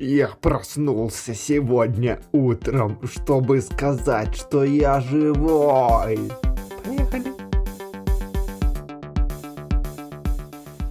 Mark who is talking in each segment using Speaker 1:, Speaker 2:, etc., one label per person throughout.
Speaker 1: Я проснулся сегодня утром, чтобы сказать, что я живой. Поехали.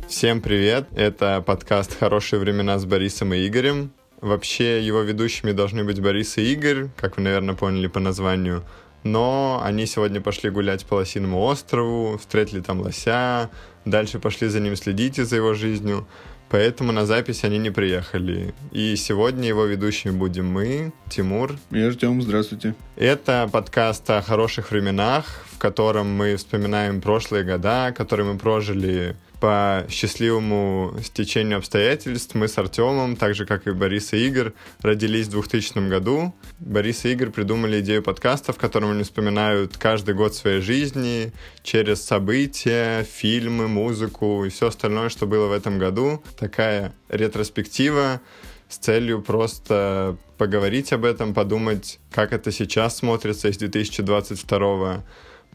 Speaker 2: Всем привет! Это подкаст «Хорошие времена» с Борисом и Игорем. Вообще, его ведущими должны быть Борис и Игорь, как вы, наверное, поняли по названию. Но они сегодня пошли гулять по Лосиному острову, встретили там лося, дальше пошли за ним следить и за его жизнью. Поэтому на запись они не приехали. И сегодня его ведущими будем мы, Тимур.
Speaker 3: И Артем, здравствуйте.
Speaker 2: Это подкаст о хороших временах, в котором мы вспоминаем прошлые года, которые мы прожили по счастливому стечению обстоятельств мы с Артемом, так же как и Борис и Игорь, родились в 2000 году. Борис и Игорь придумали идею подкаста, в котором они вспоминают каждый год своей жизни через события, фильмы, музыку и все остальное, что было в этом году. Такая ретроспектива с целью просто поговорить об этом, подумать, как это сейчас смотрится из 2022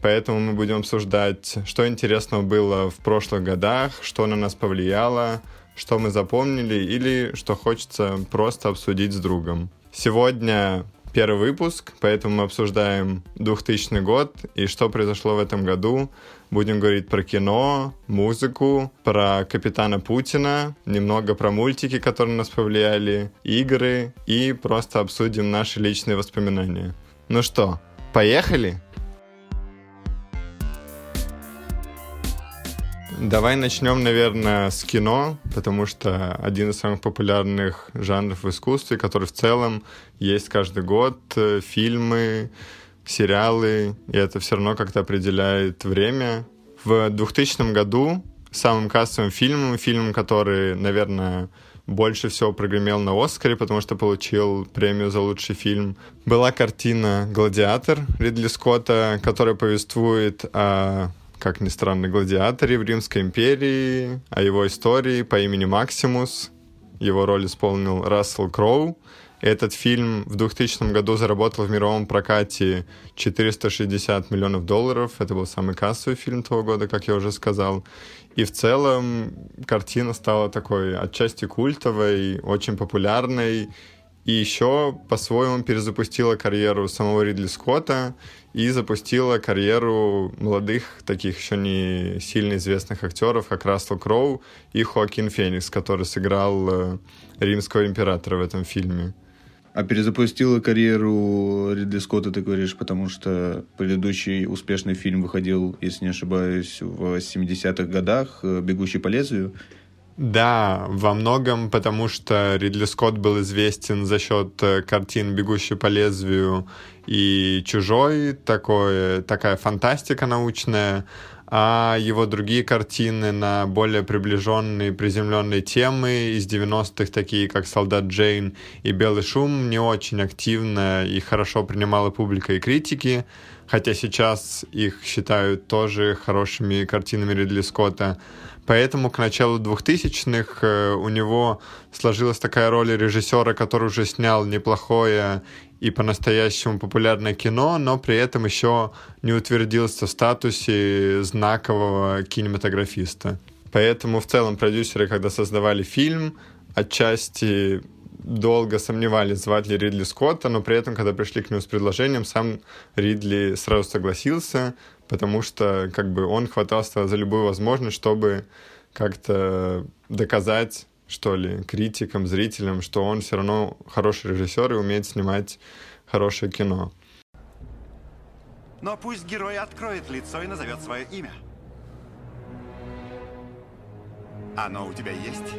Speaker 2: Поэтому мы будем обсуждать, что интересного было в прошлых годах, что на нас повлияло, что мы запомнили или что хочется просто обсудить с другом. Сегодня первый выпуск, поэтому мы обсуждаем 2000 год и что произошло в этом году. Будем говорить про кино, музыку, про Капитана Путина, немного про мультики, которые нас повлияли, игры и просто обсудим наши личные воспоминания. Ну что, поехали? Давай начнем, наверное, с кино, потому что один из самых популярных жанров в искусстве, который в целом есть каждый год, э, фильмы, сериалы, и это все равно как-то определяет время. В 2000 году самым кассовым фильмом, фильмом, который, наверное, больше всего прогремел на Оскаре, потому что получил премию за лучший фильм, была картина «Гладиатор» Ридли Скотта, которая повествует о как ни странно, гладиаторе в Римской империи, о его истории по имени Максимус. Его роль исполнил Рассел Кроу. Этот фильм в 2000 году заработал в мировом прокате 460 миллионов долларов. Это был самый кассовый фильм того года, как я уже сказал. И в целом картина стала такой отчасти культовой, очень популярной. И еще по-своему перезапустила карьеру самого Ридли Скотта и запустила карьеру молодых, таких еще не сильно известных актеров, как Рассел Кроу и Хоакин Феникс, который сыграл э, римского императора в этом фильме.
Speaker 3: А перезапустила карьеру Ридли Скотта, ты говоришь, потому что предыдущий успешный фильм выходил, если не ошибаюсь, в 70-х годах «Бегущий по лезвию»,
Speaker 2: да, во многом потому, что Ридли Скотт был известен за счет э, картин «Бегущий по лезвию» и «Чужой», такой, такая фантастика научная, а его другие картины на более приближенные, приземленные темы из 90-х, такие как «Солдат Джейн» и «Белый шум», не очень активно и хорошо принимала публика и критики, хотя сейчас их считают тоже хорошими картинами Ридли Скотта. Поэтому к началу 2000-х э, у него сложилась такая роль режиссера, который уже снял неплохое и по-настоящему популярное кино, но при этом еще не утвердился в статусе знакового кинематографиста. Поэтому в целом продюсеры, когда создавали фильм, отчасти долго сомневались, звать ли Ридли Скотта, но при этом, когда пришли к нему с предложением, сам Ридли сразу согласился, потому что как бы он хватался за любую возможность, чтобы как-то доказать, что ли, критикам, зрителям, что он все равно хороший режиссер и умеет снимать хорошее кино.
Speaker 4: Но пусть герой откроет лицо и назовет свое имя. Оно у тебя есть?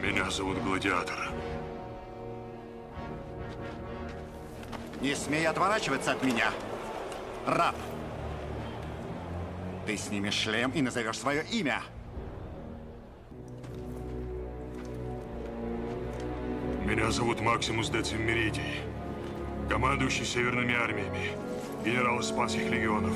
Speaker 5: Меня зовут Гладиатор.
Speaker 4: Не смей отворачиваться от меня, раб. Ты снимешь шлем и назовешь свое имя.
Speaker 5: Меня зовут Максимус Децим Меридий, командующий северными армиями, генерал Испанских легионов.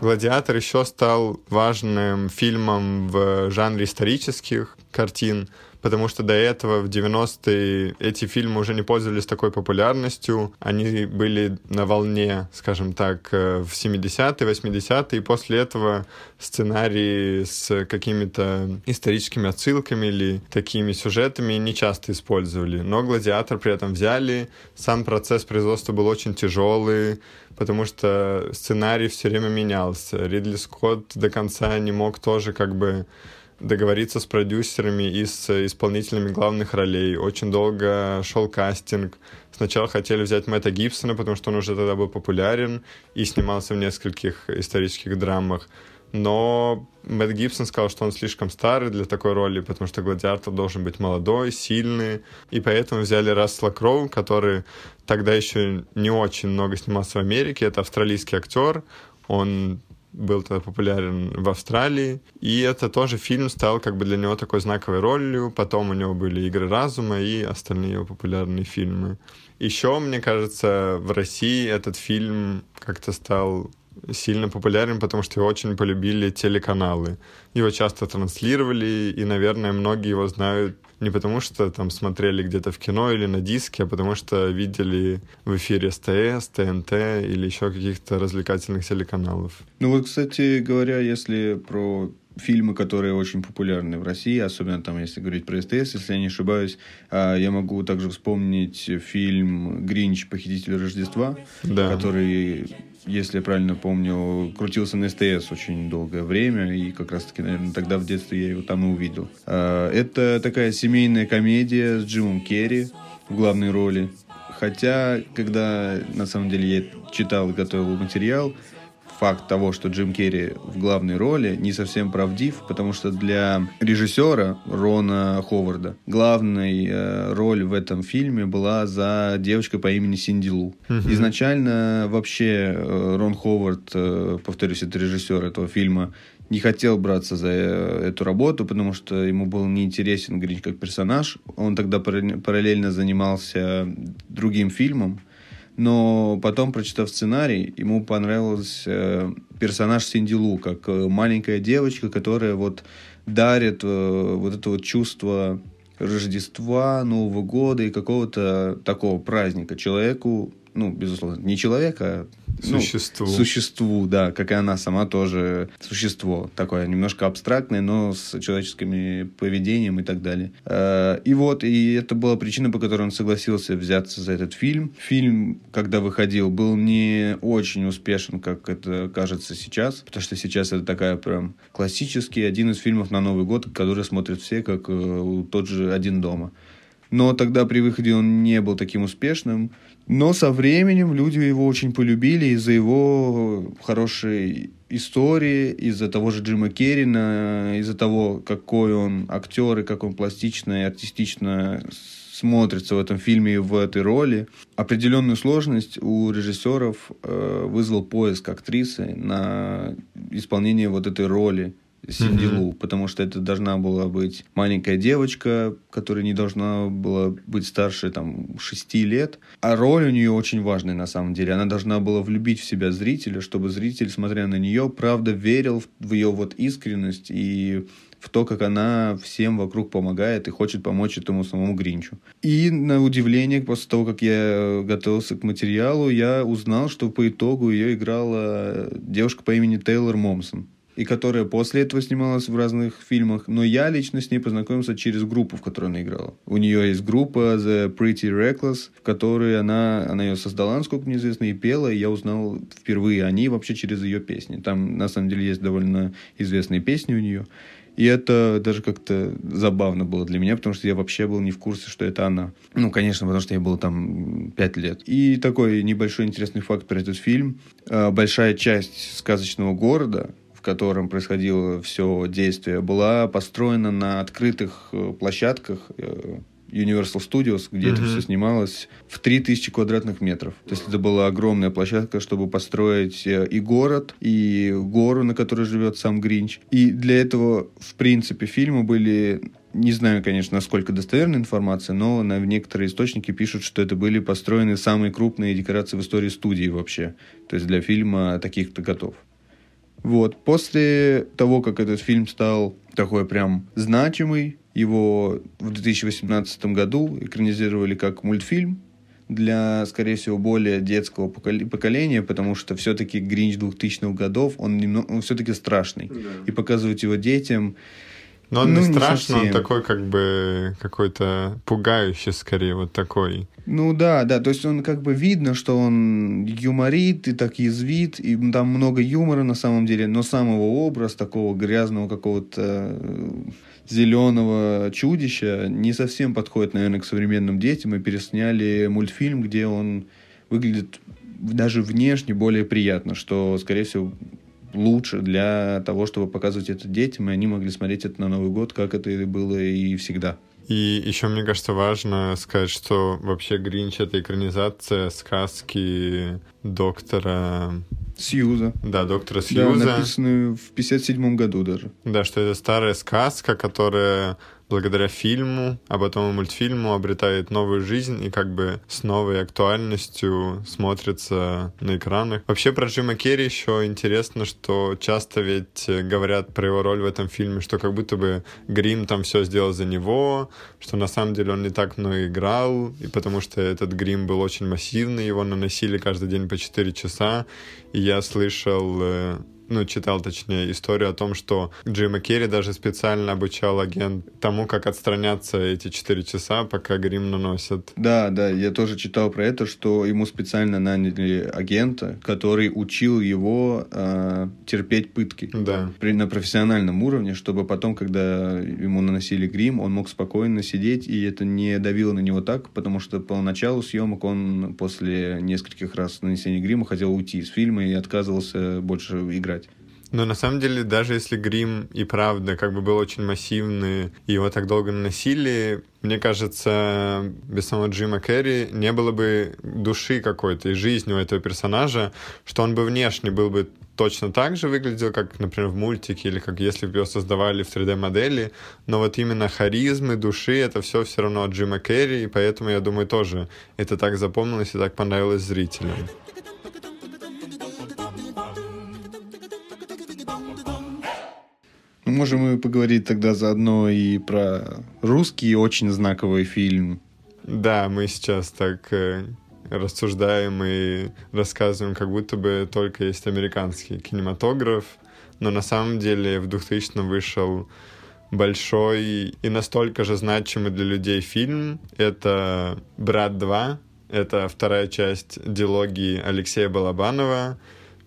Speaker 2: «Гладиатор» еще стал важным фильмом в жанре исторических картин, потому что до этого в 90-е эти фильмы уже не пользовались такой популярностью. Они были на волне, скажем так, э, в 70-е, 80-е, и после этого сценарии с какими-то историческими отсылками или такими сюжетами не часто использовали. Но «Гладиатор» при этом взяли. Сам процесс производства был очень тяжелый, потому что сценарий все время менялся. Ридли Скотт до конца не мог тоже как бы договориться с продюсерами и с исполнителями главных ролей. Очень долго шел кастинг. Сначала хотели взять Мэтта Гибсона, потому что он уже тогда был популярен и снимался в нескольких исторических драмах. Но Мэтт Гибсон сказал, что он слишком старый для такой роли, потому что Гладиатор должен быть молодой, сильный. И поэтому взяли Рассела Кроу, который тогда еще не очень много снимался в Америке. Это австралийский актер. Он был тогда популярен в Австралии. И это тоже фильм стал как бы для него такой знаковой ролью. Потом у него были «Игры разума» и остальные его популярные фильмы. Еще, мне кажется, в России этот фильм как-то стал сильно популярен, потому что его очень полюбили телеканалы. Его часто транслировали, и, наверное, многие его знают не потому, что там смотрели где-то в кино или на диске, а потому что видели в эфире СТС, ТНТ или еще каких-то развлекательных телеканалов.
Speaker 3: Ну вот, кстати говоря, если про фильмы, которые очень популярны в России, особенно там, если говорить про СТС, если я не ошибаюсь, а, я могу также вспомнить фильм «Гринч. Похититель Рождества», да. который если я правильно помню, крутился на СТС очень долгое время, и как раз-таки, наверное, тогда в детстве я его там и увидел. А, это такая семейная комедия с Джимом Керри в главной роли. Хотя, когда на самом деле я читал и готовил материал, факт того, что Джим Керри в главной роли, не совсем правдив, потому что для режиссера Рона Ховарда главной э, роль в этом фильме была за девочкой по имени Синди Лу. Uh-huh. Изначально вообще э, Рон Ховард, э, повторюсь, это режиссер этого фильма, не хотел браться за э, эту работу, потому что ему был неинтересен Гринч как персонаж. Он тогда параллельно занимался другим фильмом, но потом, прочитав сценарий, ему понравился э, персонаж Синди Лу, как э, маленькая девочка, которая вот дарит э, вот это вот чувство Рождества, Нового года и какого-то такого праздника человеку, ну, безусловно, не человека,
Speaker 2: ну, существу.
Speaker 3: Ну, существу, да, как и она сама тоже существо. Такое немножко абстрактное, но с человеческими поведением и так далее. Э, и вот, и это была причина, по которой он согласился взяться за этот фильм. Фильм, когда выходил, был не очень успешен, как это кажется сейчас, потому что сейчас это такая прям классический, один из фильмов на Новый год, который смотрят все, как э, тот же «Один дома». Но тогда при выходе он не был таким успешным. Но со временем люди его очень полюбили из-за его хорошей истории, из-за того же Джима Керрина, из-за того, какой он актер и как он пластично и артистично смотрится в этом фильме и в этой роли. Определенную сложность у режиссеров э, вызвал поиск актрисы на исполнение вот этой роли. Синди Лу, потому что это должна была быть маленькая девочка, которая не должна была быть старше там шести лет. А роль у нее очень важная на самом деле. Она должна была влюбить в себя зрителя, чтобы зритель, смотря на нее, правда верил в ее вот искренность и в то, как она всем вокруг помогает и хочет помочь этому самому Гринчу. И на удивление, после того, как я готовился к материалу, я узнал, что по итогу ее играла девушка по имени Тейлор Момсон и которая после этого снималась в разных фильмах, но я лично с ней познакомился через группу, в которой она играла. У нее есть группа The Pretty Reckless, в которой она, она ее создала, насколько мне известно, и пела, и я узнал впервые о ней вообще через ее песни. Там, на самом деле, есть довольно известные песни у нее. И это даже как-то забавно было для меня, потому что я вообще был не в курсе, что это она. Ну, конечно, потому что я был там пять лет. И такой небольшой интересный факт про этот фильм. А, большая часть сказочного города, в котором происходило все действие, была построена на открытых э, площадках э, Universal Studios, где mm-hmm. это все снималось, в 3000 квадратных метров. То есть это была огромная площадка, чтобы построить э, и город, и гору, на которой живет сам Гринч. И для этого, в принципе, фильмы были не знаю, конечно, насколько достоверная информация, но на некоторые источники пишут, что это были построены самые крупные декорации в истории студии вообще. То есть для фильма таких-то готов. Вот. После того, как этот фильм стал такой прям значимый, Его в 2018 году экранизировали как мультфильм для, скорее всего, более детского поколения, потому что все-таки Гринч 2000-х годов, он, немного, он все-таки страшный. Да. И показывать его детям...
Speaker 2: Но он ну, не страшный, он такой как бы какой-то пугающий скорее, вот такой.
Speaker 3: Ну да, да, то есть он как бы видно, что он юморит и так язвит, и там много юмора на самом деле, но сам его образ такого грязного какого-то э, зеленого чудища не совсем подходит, наверное, к современным детям, и пересняли мультфильм, где он выглядит даже внешне более приятно, что, скорее всего, лучше для того, чтобы показывать это детям, и они могли смотреть это на Новый год, как это и было и всегда.
Speaker 2: И еще, мне кажется, важно сказать, что вообще Гринч — это экранизация сказки доктора
Speaker 3: Сьюза.
Speaker 2: Да, доктора Сьюза.
Speaker 3: Да, написанную в 57 году даже.
Speaker 2: Да, что это старая сказка, которая благодаря фильму, а потом и мультфильму обретает новую жизнь и как бы с новой актуальностью смотрится на экранах. Вообще про Джима Керри еще интересно, что часто ведь говорят про его роль в этом фильме, что как будто бы Грим там все сделал за него, что на самом деле он не так много играл, и потому что этот грим был очень массивный, его наносили каждый день по 4 часа, и я слышал э, ну, читал, точнее, историю о том, что Джима Керри даже специально обучал агент тому, как отстраняться эти четыре часа, пока грим наносят.
Speaker 3: Да, да, я тоже читал про это, что ему специально наняли агента, который учил его э, терпеть пытки
Speaker 2: да.
Speaker 3: при, на профессиональном уровне, чтобы потом, когда ему наносили грим, он мог спокойно сидеть, и это не давило на него так, потому что по началу съемок он после нескольких раз нанесения грима хотел уйти из фильма и отказывался больше играть.
Speaker 2: Но на самом деле, даже если грим и правда как бы был очень массивный, и его так долго наносили, мне кажется, без самого Джима Керри не было бы души какой-то и жизни у этого персонажа, что он бы внешне был бы точно так же выглядел, как, например, в мультике, или как если бы его создавали в 3D-модели, но вот именно харизмы, души, это все все равно от Джима Керри, и поэтому, я думаю, тоже это так запомнилось и так понравилось зрителям.
Speaker 3: Можем мы поговорить тогда заодно и про русский очень знаковый фильм.
Speaker 2: Да, мы сейчас так э, рассуждаем и рассказываем, как будто бы только есть американский кинематограф, но на самом деле в 2000 вышел большой и настолько же значимый для людей фильм. Это «Брат 2», это вторая часть дилогии Алексея Балабанова,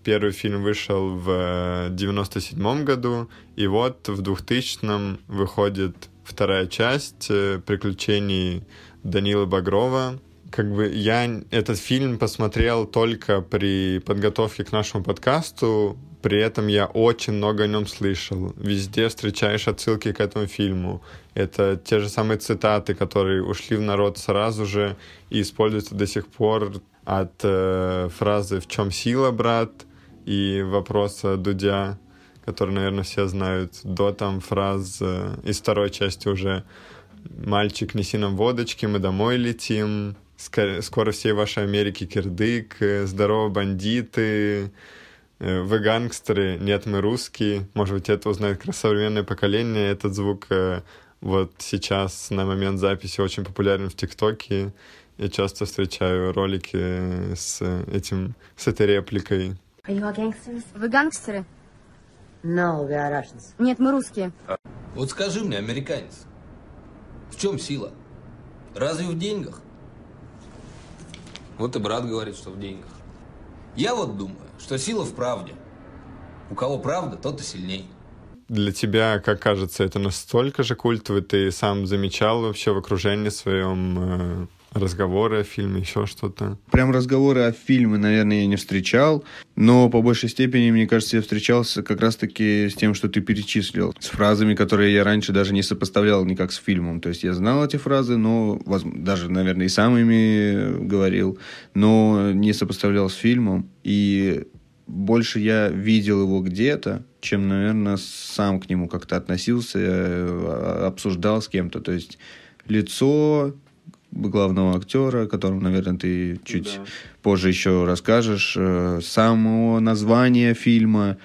Speaker 2: Первый фильм вышел в 97 году, и вот в 2000 выходит вторая часть э, приключений Данила Багрова. Как бы я этот фильм посмотрел только при подготовке к нашему подкасту, при этом я очень много о нем слышал. Везде встречаешь отсылки к этому фильму. Это те же самые цитаты, которые ушли в народ сразу же и используются до сих пор от э, фразы «В чем сила, брат?» И вопроса Дудя, который, наверное, все знают, до там фраз э, из второй части уже «Мальчик, неси нам водочки, мы домой летим», «Скоро всей вашей Америки кирдык», э, «Здорово, бандиты», э, «Вы гангстеры», «Нет, мы русские». Может быть, это узнает современное поколение. Этот звук вот сейчас на момент записи очень популярен в ТикТоке. Я часто встречаю ролики с этим, с этой репликой.
Speaker 6: Are you all gangsters?
Speaker 7: Вы гангстеры?
Speaker 6: No, we are Russians.
Speaker 7: Нет, мы русские.
Speaker 8: Вот скажи мне, американец, в чем сила? Разве в деньгах? Вот и брат говорит, что в деньгах. Я вот думаю, что сила в правде. У кого правда, тот и сильней.
Speaker 2: Для тебя, как кажется, это настолько же культовый, ты сам замечал вообще в окружении своем э, разговоры о фильме, еще что-то?
Speaker 3: Прям разговоры о фильме, наверное, я не встречал, но по большей степени, мне кажется, я встречался как раз-таки с тем, что ты перечислил, с фразами, которые я раньше даже не сопоставлял никак с фильмом. То есть я знал эти фразы, но даже, наверное, и сам ими говорил, но не сопоставлял с фильмом. И больше я видел его где-то, чем, наверное, сам к нему как-то относился, э, обсуждал с кем-то. То есть лицо, главного актера, о котором, наверное, ты чуть да. позже еще расскажешь, э, само название фильма,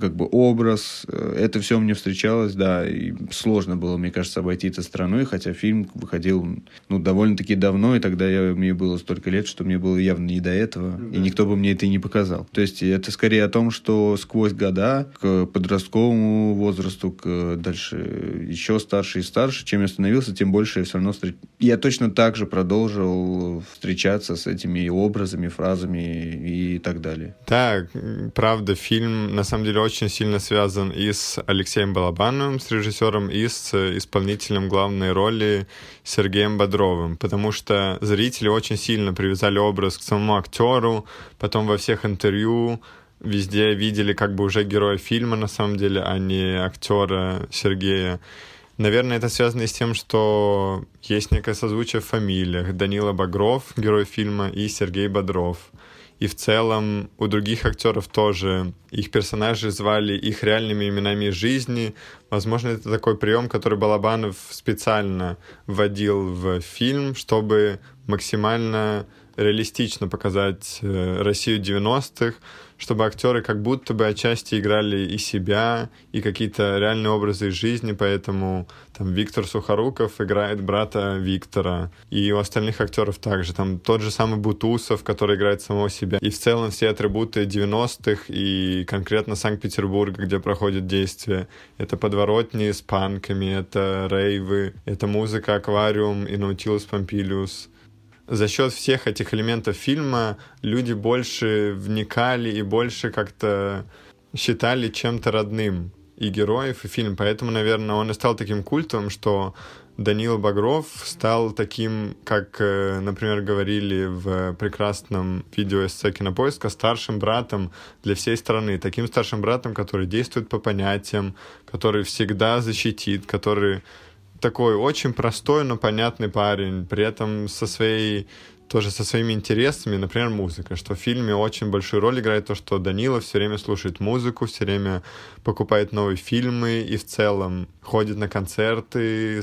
Speaker 3: как бы образ. Э, это все мне встречалось, да, и сложно было, мне кажется, обойти это страной, хотя фильм выходил, ну, довольно-таки давно, и тогда я, мне было столько лет, что мне было явно не до этого, да. и никто бы мне это и не показал. То есть это скорее о том, что сквозь года к подростковому возрасту, к дальше еще старше и старше, чем я становился, тем больше я все равно встреч... Я точно так же продолжил встречаться с этими образами, фразами и так далее.
Speaker 2: Так, правда, фильм на самом деле очень сильно связан и с Алексеем Балабановым, с режиссером, и с исполнителем главной роли Сергеем Бодровым, потому что зрители очень сильно привязали образ к самому актеру, потом во всех интервью везде видели как бы уже героя фильма на самом деле, а не актера Сергея. Наверное, это связано с тем, что есть некое созвучие в фамилиях. Данила Багров, герой фильма, и Сергей Бодров. И в целом у других актеров тоже их персонажи звали их реальными именами жизни. Возможно, это такой прием, который Балабанов специально вводил в фильм, чтобы максимально реалистично показать э, Россию 90-х, чтобы актеры как будто бы отчасти играли и себя, и какие-то реальные образы из жизни, поэтому там Виктор Сухоруков играет брата Виктора, и у остальных актеров также, там тот же самый Бутусов, который играет самого себя, и в целом все атрибуты 90-х и конкретно Санкт-Петербурга, где проходит действие, это подворотни с панками, это рейвы, это музыка Аквариум и Наутилус Помпилиус, за счет всех этих элементов фильма люди больше вникали и больше как-то считали чем-то родным и героев, и фильм. Поэтому, наверное, он и стал таким культовым, что Данил Багров стал таким, как, э, например, говорили в прекрасном видео эссе «Кинопоиска», старшим братом для всей страны. Таким старшим братом, который действует по понятиям, который всегда защитит, который такой очень простой, но понятный парень, при этом со своей тоже со своими интересами, например, музыка, что в фильме очень большую роль играет то, что Данила все время слушает музыку, все время покупает новые фильмы и в целом ходит на концерты,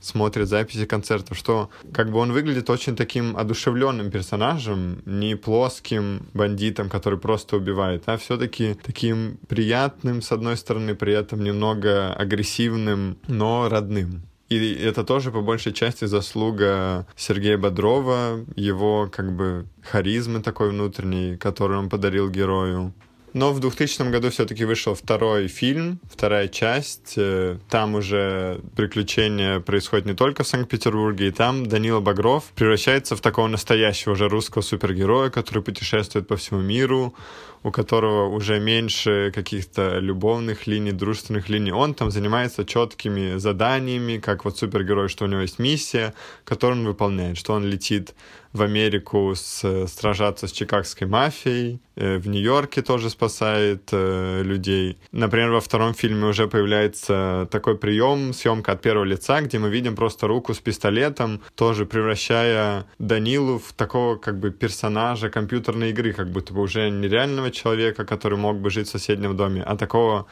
Speaker 2: смотрит записи концертов, что как бы он выглядит очень таким одушевленным персонажем, не плоским бандитом, который просто убивает, а все-таки таким приятным, с одной стороны, при этом немного агрессивным, но родным. И это тоже по большей части заслуга Сергея Бодрова, его как бы харизмы такой внутренней, которую он подарил герою. Но в 2000 году все-таки вышел второй фильм, вторая часть. Э, там уже приключения происходят не только в Санкт-Петербурге, и там Данила Багров превращается в такого настоящего уже русского супергероя, который путешествует по всему миру, у которого уже меньше каких-то любовных линий, дружественных линий. Он там занимается четкими заданиями, как вот супергерой, что у него есть миссия, которую он выполняет, что он летит в Америку с, сражаться с чикагской мафией, э, в Нью-Йорке тоже спасает э, людей. Например, во втором фильме уже появляется такой прием, съемка от первого лица, где мы видим просто руку с пистолетом, тоже превращая Данилу в такого как бы персонажа компьютерной игры, как будто бы уже нереального человека, который мог бы жить в соседнем доме, а такого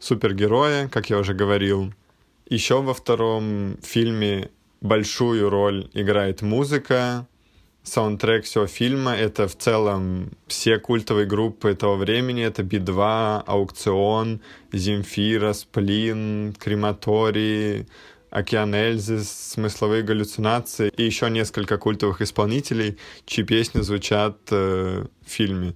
Speaker 2: супергероя, как я уже говорил. Еще во втором фильме большую роль играет музыка, саундтрек всего фильма. Это в целом все культовые группы этого времени. Это Би-2, Аукцион, Земфира, Сплин, Крематорий, Океан Эльзы, смысловые галлюцинации и еще несколько культовых исполнителей, чьи песни звучат э, в фильме.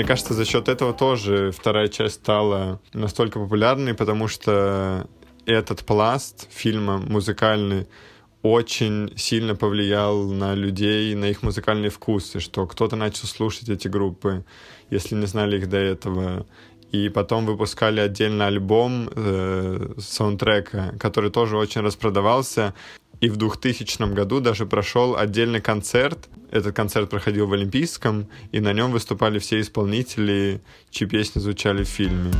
Speaker 2: Мне кажется, за счет этого тоже вторая часть стала настолько популярной, потому что этот пласт фильма музыкальный очень сильно повлиял на людей, на их музыкальные вкусы, что кто-то начал слушать эти группы, если не знали их до этого. И потом выпускали отдельно альбом э, саундтрека, который тоже очень распродавался. И в 2000 году даже прошел отдельный концерт. Этот концерт проходил в Олимпийском, и на нем выступали все исполнители, чьи песни звучали в фильме.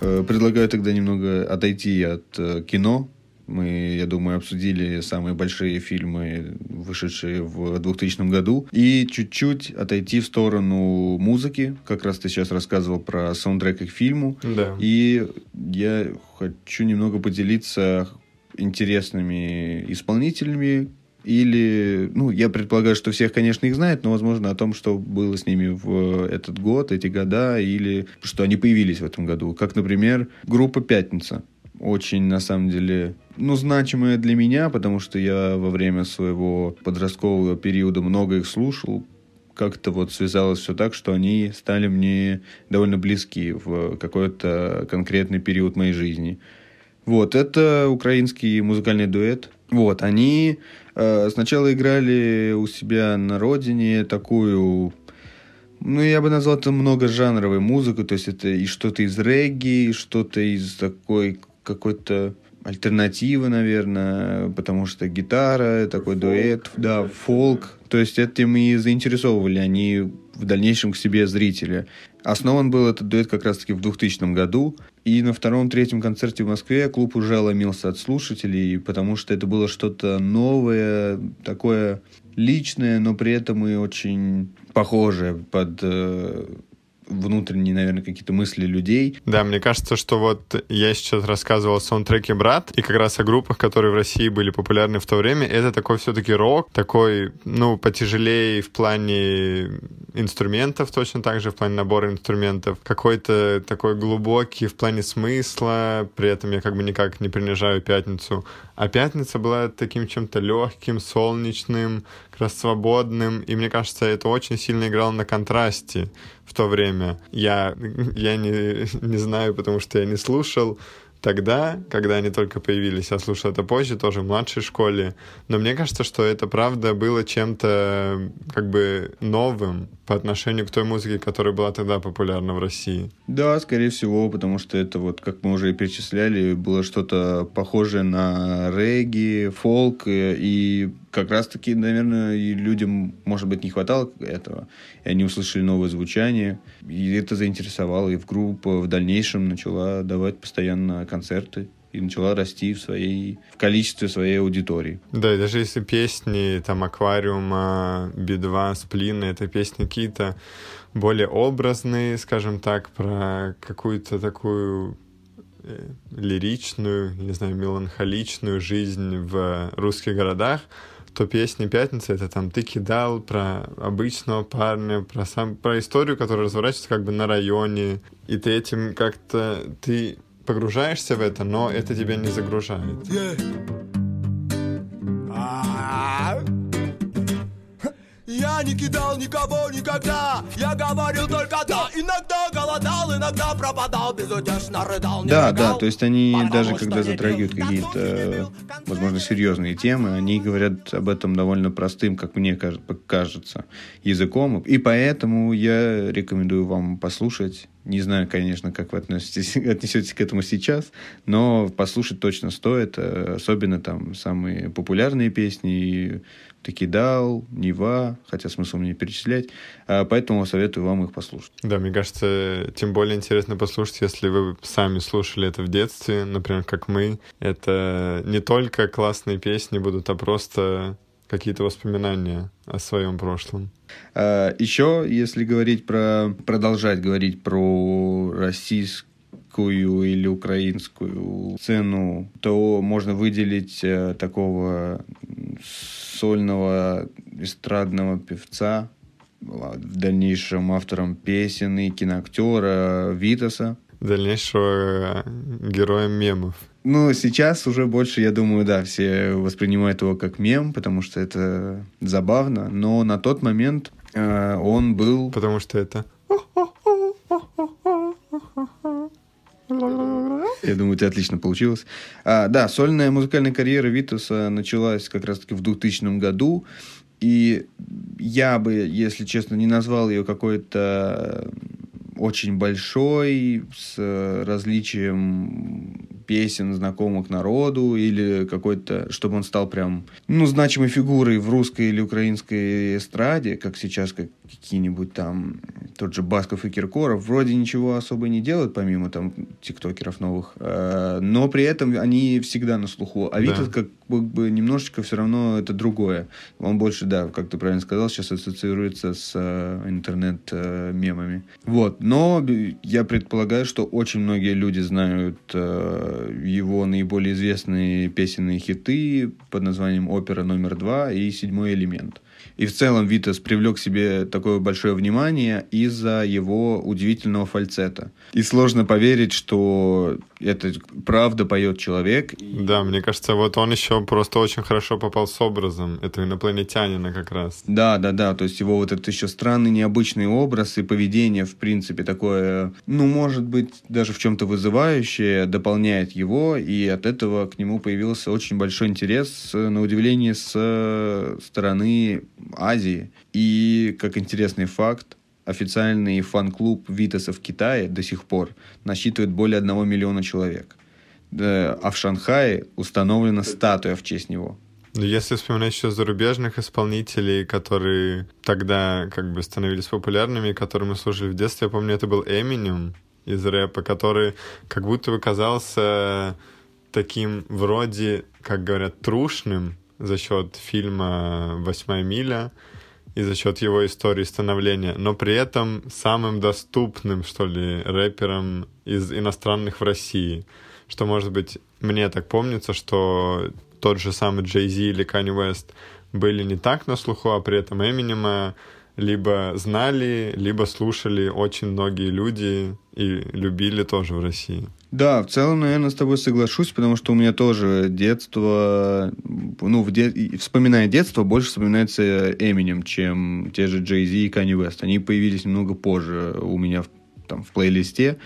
Speaker 3: Э, предлагаю тогда немного отойти от э, кино Мы, я думаю, обсудили самые большие фильмы, вышедшие в 2000 году. И чуть-чуть отойти в сторону музыки. Как раз ты сейчас рассказывал про саундтрек к фильму.
Speaker 2: Да.
Speaker 3: И я хочу немного поделиться интересными исполнителями, или, ну, я предполагаю, что всех, конечно, их знают, но, возможно, о том, что было с ними в этот год, эти года, или что они появились в этом году. Как, например, группа «Пятница». Очень, на самом деле, ну, значимая для меня, потому что я во время своего подросткового периода много их слушал. Как-то вот связалось все так, что они стали мне довольно близки в какой-то конкретный период моей жизни. Вот, это украинский музыкальный дуэт. Вот, они э, сначала играли у себя на родине такую, ну, я бы назвал это многожанровой музыку, то есть это и что-то из регги, и что-то из такой какой-то альтернативы, наверное, потому что гитара, такой дуэт, да, фолк. То есть этим и заинтересовывали они в дальнейшем к себе зрителя. Основан был этот дуэт как раз-таки в 2000 году, и на втором-третьем концерте в Москве клуб уже ломился от слушателей, потому что это было что-то новое, такое личное, но при этом и очень похожее под э, внутренние, наверное, какие-то мысли людей.
Speaker 2: Да, мне кажется, что вот я сейчас рассказывал о саундтреке «Брат», и как раз о группах, которые в России были популярны в то время, это такой все-таки рок, такой, ну, потяжелее в плане инструментов, точно так же в плане набора инструментов, какой-то такой глубокий в плане смысла, при этом я как бы никак не принижаю «Пятницу», а «Пятница» была таким чем-то легким, солнечным, как раз свободным, и мне кажется, это очень сильно играло на контрасте в то время. Я, я не, не знаю, потому что я не слушал, тогда, когда они только появились. Я слушал это позже, тоже в младшей школе. Но мне кажется, что это правда было чем-то как бы новым по отношению к той музыке, которая была тогда популярна в России.
Speaker 3: Да, скорее всего, потому что это вот, как мы уже и перечисляли, было что-то похожее на регги, фолк, и как раз-таки, наверное, и людям, может быть, не хватало этого, и они услышали новое звучание, и это заинтересовало, и в группа в дальнейшем начала давать постоянно концерты и начала расти в своей в количестве своей аудитории.
Speaker 2: Да, и даже если песни там Аквариума, Би-2, Сплина, это песни какие-то более образные, скажем так, про какую-то такую э, лиричную, не знаю, меланхоличную жизнь в русских городах, то песни «Пятница» — это там «Ты кидал» про обычного парня, про, сам, про историю, которая разворачивается как бы на районе, и ты этим как-то... Ты погружаешься в это, но это тебя не загружает.
Speaker 7: Я не кидал никого никогда Я говорил только да Иногда голодал, иногда пропадал Безутешно рыдал,
Speaker 3: Да,
Speaker 7: рыгал,
Speaker 3: да, то есть они даже когда затрагивают какие-то, возможно, серьезные темы, они говорят об этом довольно простым, как мне каж- кажется, языком. И поэтому я рекомендую вам послушать. Не знаю, конечно, как вы относитесь, отнесетесь к этому сейчас, но послушать точно стоит. э, Особенно там самые популярные песни «Таки дал», «Нева», хотя смысл мне перечислять. А Поэтому советую вам их послушать.
Speaker 2: Да, мне кажется, тем более интересно послушать, если вы сами слушали это в детстве, например, как мы. Это не только классные песни будут, а просто какие-то воспоминания о своем прошлом.
Speaker 3: А, Еще, если говорить про, продолжать говорить про российскую или украинскую сцену, то можно выделить э, такого сольного эстрадного певца, а, в дальнейшем автором песен и киноактера Витаса.
Speaker 2: Дальнейшего э, героя мемов.
Speaker 3: Ну, сейчас уже больше, я думаю, да, все воспринимают его как мем, потому что это забавно. Но на тот момент э, он был...
Speaker 2: Потому что это...
Speaker 3: Я думаю, у тебя отлично получилось. А, да, сольная музыкальная карьера Витаса началась как раз-таки в 2000 году. И я бы, если честно, не назвал ее какой-то очень большой, с различием песен, знакомых народу, или какой-то, чтобы он стал прям, ну, значимой фигурой в русской или украинской эстраде, как сейчас как какие-нибудь там, тот же Басков и Киркоров, вроде ничего особо не делают, помимо там тиктокеров новых, э, но при этом они всегда на слуху. А Витас как бы немножечко все равно это другое. Он больше, да, как ты правильно сказал, сейчас ассоциируется с э, интернет-мемами. Вот, но я предполагаю, что очень многие люди знают э, его наиболее известные песенные хиты под названием «Опера номер два» и «Седьмой элемент». И в целом Витас привлек к себе такое большое внимание из-за его удивительного фальцета. И сложно поверить, что это правда поет человек.
Speaker 2: Да, мне кажется, вот он еще просто очень хорошо попал с образом этого инопланетянина как раз.
Speaker 3: Да, да, да. То есть его вот этот еще странный, необычный образ и поведение, в принципе, такое, ну, может быть, даже в чем-то вызывающее, дополняет его, и от этого к нему появился очень большой интерес, на удивление, с стороны Азии. И, как интересный факт, официальный фан-клуб Витаса в Китае до сих пор насчитывает более одного миллиона человек. А в Шанхае установлена статуя в честь него.
Speaker 2: Ну, если вспоминать еще зарубежных исполнителей, которые тогда как бы становились популярными, которые мы слушали в детстве, я помню, это был Эминем из рэпа, который как будто бы казался таким вроде, как говорят, трушным за счет фильма «Восьмая миля», и за счет его истории становления, но при этом самым доступным, что ли, рэпером из иностранных в России. Что, может быть, мне так помнится, что тот же самый Джей Зи или Kanye West были не так на слуху, а при этом Эминема либо знали, либо слушали очень многие люди и любили тоже в России.
Speaker 3: Да, в целом, наверное, с тобой соглашусь, потому что у меня тоже детство, ну, в де... вспоминая детство, больше вспоминается Эминем, чем те же Джей Зи и Kanye West. Они появились немного позже у меня в, там, в плейлисте.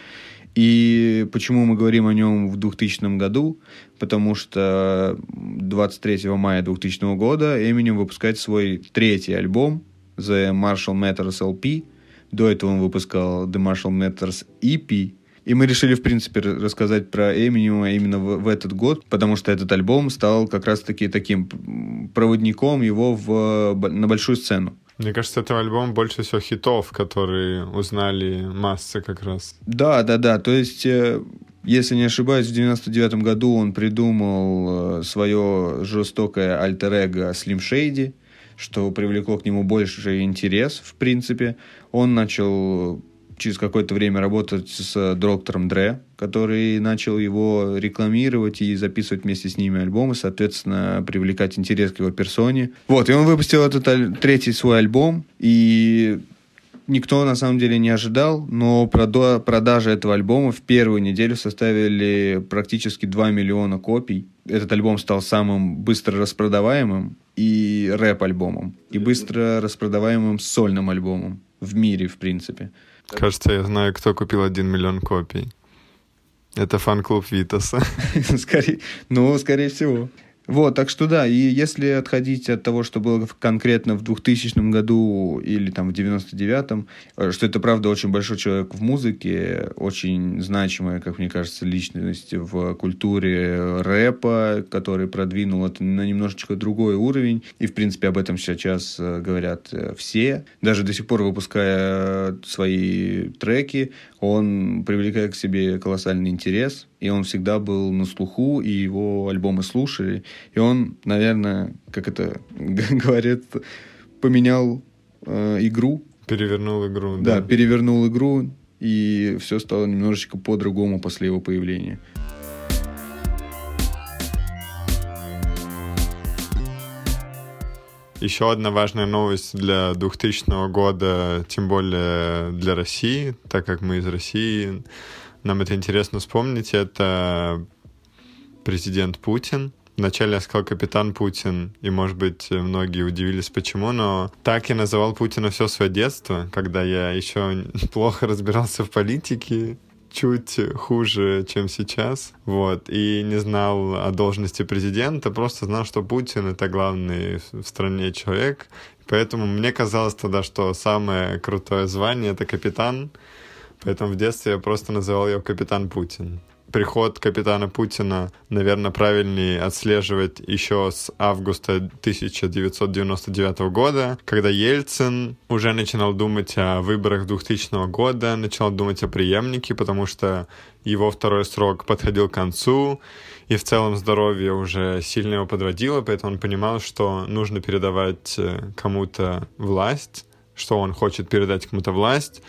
Speaker 3: И почему мы говорим о нем в 2000 году? Потому что 23 мая 2000 года Эминем выпускает свой третий альбом The Marshall Matters LP. До этого он выпускал The Marshall Matters EP, и мы решили, в принципе, рассказать про Эминема именно в, в этот год, потому что этот альбом стал как раз-таки таким проводником его в, на большую сцену.
Speaker 2: Мне кажется, это альбом больше всего хитов, которые узнали массы как раз.
Speaker 3: Да, да, да. То есть, э, если не ошибаюсь, в 99 году он придумал э, свое жестокое альтер-эго Slim Shady, что привлекло к нему больше интерес, в принципе. Он начал через какое-то время работать с доктором Дре, который начал его рекламировать и записывать вместе с ними альбомы, соответственно, привлекать интерес к его персоне. Вот, и он выпустил этот третий свой альбом, и никто на самом деле не ожидал, но продажи этого альбома в первую неделю составили практически 2 миллиона копий. Этот альбом стал самым быстро распродаваемым и рэп-альбомом, и быстро распродаваемым сольным альбомом в мире, в принципе.
Speaker 2: Кажется, я знаю, кто купил один миллион копий. Это фан-клуб Витаса.
Speaker 3: Скорее, ну, скорее всего. Вот, так что да, и если отходить от того, что было конкретно в 2000 году или там в 99-м, э, что это, правда, очень большой человек в музыке, очень значимая, как мне кажется, личность в культуре рэпа, который продвинул это на немножечко другой уровень, и, в принципе, об этом сейчас э, говорят э, все. Даже до сих пор выпуская свои треки, он привлекает к себе колоссальный интерес, и он всегда был на слуху, и его альбомы слушали. И он, наверное, как это говорят, поменял э, игру.
Speaker 2: Перевернул игру.
Speaker 3: Да, да, перевернул игру, и все стало немножечко по-другому после его появления.
Speaker 2: Еще одна важная новость для 2000 года, тем более для России, так как мы из России, нам это интересно вспомнить, это президент Путин. Вначале я сказал капитан Путин, и, может быть, многие удивились, почему, но так я называл Путина все свое детство, когда я еще плохо разбирался в политике, чуть хуже, чем сейчас, вот, и не знал о должности президента, просто знал, что Путин — это главный в стране человек, поэтому мне казалось тогда, что самое крутое звание — это капитан, Поэтому в детстве я просто называл ее Капитан Путин. Приход капитана Путина, наверное, правильнее отслеживать еще с августа 1999 года, когда Ельцин уже начинал думать о выборах 2000 года, начинал думать о преемнике, потому что его второй срок подходил к концу, и в целом здоровье уже сильно его подводило, поэтому он понимал, что нужно передавать э, кому-то власть, что он хочет передать кому-то власть,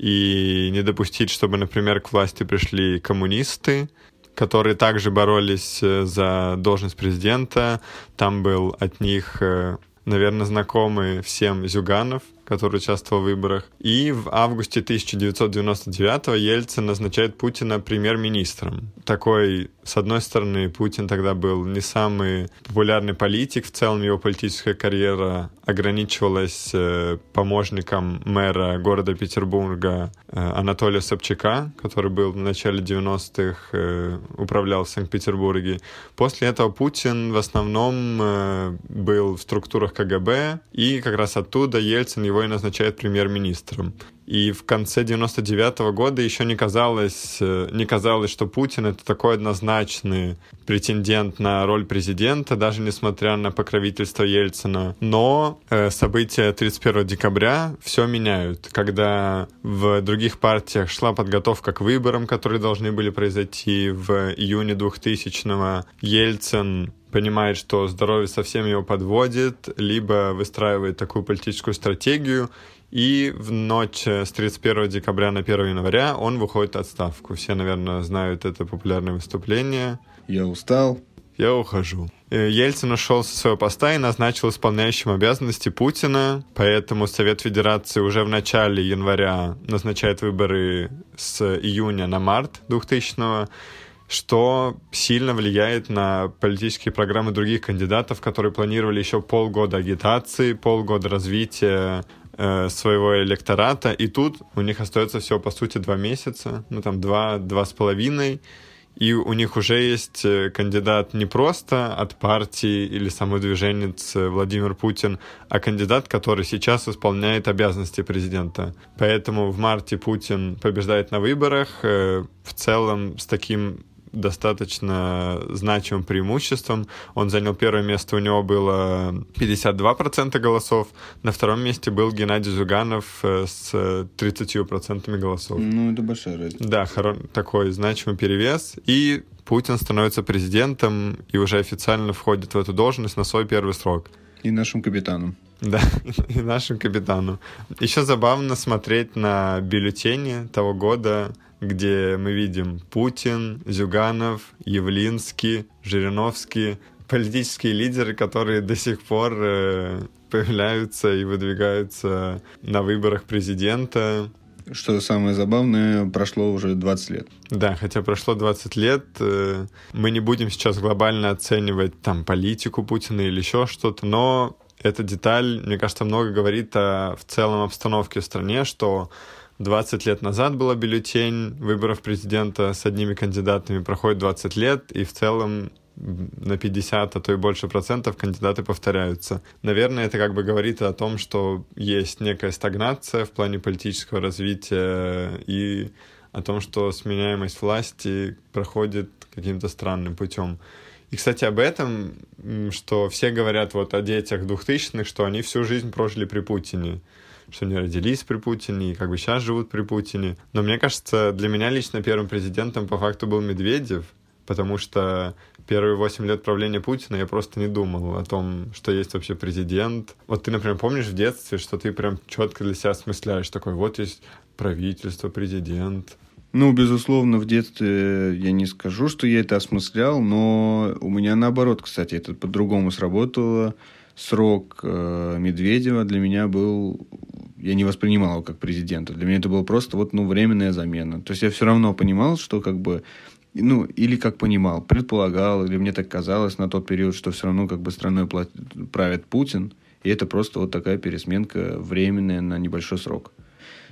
Speaker 2: и не допустить, чтобы, например, к власти пришли коммунисты, которые также боролись э, за должность президента. Там был от них, э, наверное, знакомый всем Зюганов, который участвовал в выборах. И в августе 1999 Ельцин назначает Путина премьер-министром. Такой, с одной стороны, Путин тогда был не самый популярный политик, в целом его политическая карьера ограничивалась э, помощником мэра города Петербурга э, Анатолия Собчака, который был в начале 90-х, э, управлял в Санкт-Петербурге. После этого Путин в основном был в структурах КГБ, и как раз оттуда Ельцин его и назначает премьер-министром. И в конце 99 -го года еще не казалось, э, не казалось, что Путин это такой однозначный претендент на роль президента, даже несмотря на покровительство Ельцина. Но э, события 31 декабря все меняют. Когда в других партиях шла подготовка к выборам, которые должны были произойти в июне 2000-го, Ельцин понимает, что здоровье совсем его подводит, либо выстраивает такую политическую стратегию, и в ночь с 31 декабря на 1 января он выходит в отставку. Все, наверное, знают это популярное выступление.
Speaker 3: Я устал.
Speaker 2: Я ухожу. Э, Ельцин ушел со своего поста и назначил исполняющим обязанности Путина, поэтому Совет Федерации уже в начале января назначает выборы с июня на март 2000 что сильно влияет на политические программы других кандидатов, которые планировали еще полгода агитации, полгода развития э, своего электората, и тут у них остается всего, по сути, два месяца, ну там два, два с половиной, и у них уже есть э, кандидат не просто от партии или самодвиженец э, Владимир Путин, а кандидат, который сейчас исполняет обязанности президента. Поэтому в марте Путин побеждает на выборах, в целом с таким достаточно значимым преимуществом. Он занял первое место, у него было 52% голосов. На втором месте был Геннадий Зюганов э, с 30% голосов.
Speaker 3: Ну, это большая разница.
Speaker 2: Да, такой значимый перевес. И Путин становится президентом и уже официально входит в эту должность на свой первый срок.
Speaker 3: И нашим капитаном.
Speaker 2: Да, и нашим капитаном. Еще забавно смотреть на бюллетени того года, где мы видим Путин, Зюганов, Явлинский, Жириновский, политические лидеры, которые до сих пор э, появляются и выдвигаются на выборах президента.
Speaker 3: Что самое забавное, прошло уже 20 лет.
Speaker 2: Да, хотя прошло 20 лет, э, мы не будем сейчас глобально оценивать там политику Путина или еще что-то, но эта деталь, мне кажется, много говорит о в целом обстановке в стране, что 20 лет назад была бюллетень выборов президента с одними кандидатами, проходит 20 лет, и в целом на 50, а то и больше процентов кандидаты повторяются. Наверное, это как бы говорит о том, что есть некая стагнация в плане политического развития и о том, что сменяемость власти проходит каким-то странным путем. И, кстати, об этом, что все говорят вот о детях двухтысячных, что они всю жизнь прожили при Путине что они родились при Путине и как бы сейчас живут при Путине. Но мне кажется, для меня лично первым президентом по факту был Медведев, потому что первые восемь лет правления Путина я просто не думал о том, что есть вообще президент. Вот ты, например, помнишь в детстве, что ты прям четко для себя осмысляешь, такой, вот есть правительство, президент.
Speaker 3: Ну, безусловно, в детстве я не скажу, что я это осмыслял, но у меня наоборот, кстати, это по-другому сработало. Срок э, Медведева для меня был я не воспринимал его как президента. Для меня это было просто вот, ну, временная замена. То есть я все равно понимал, что как бы, ну, или как понимал, предполагал, или мне так казалось на тот период, что все равно как бы страной правит Путин, и это просто вот такая пересменка временная на небольшой срок.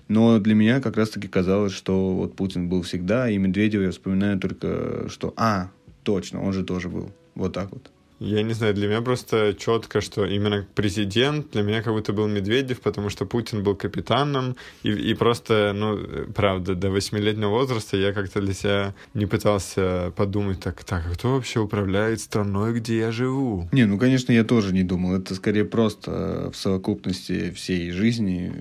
Speaker 3: Но для меня как раз-таки казалось, что вот Путин был всегда, и Медведева я вспоминаю только, что, а, точно, он же тоже был. Вот так вот.
Speaker 2: Я не знаю, для меня просто четко, что именно президент для меня как будто был Медведев, потому что Путин был капитаном, и, и просто, ну, правда, до восьмилетнего возраста я как-то для себя не пытался подумать, так, так, а кто вообще управляет страной, где я живу?
Speaker 3: Не, ну, конечно, я тоже не думал. Это скорее просто в совокупности всей жизни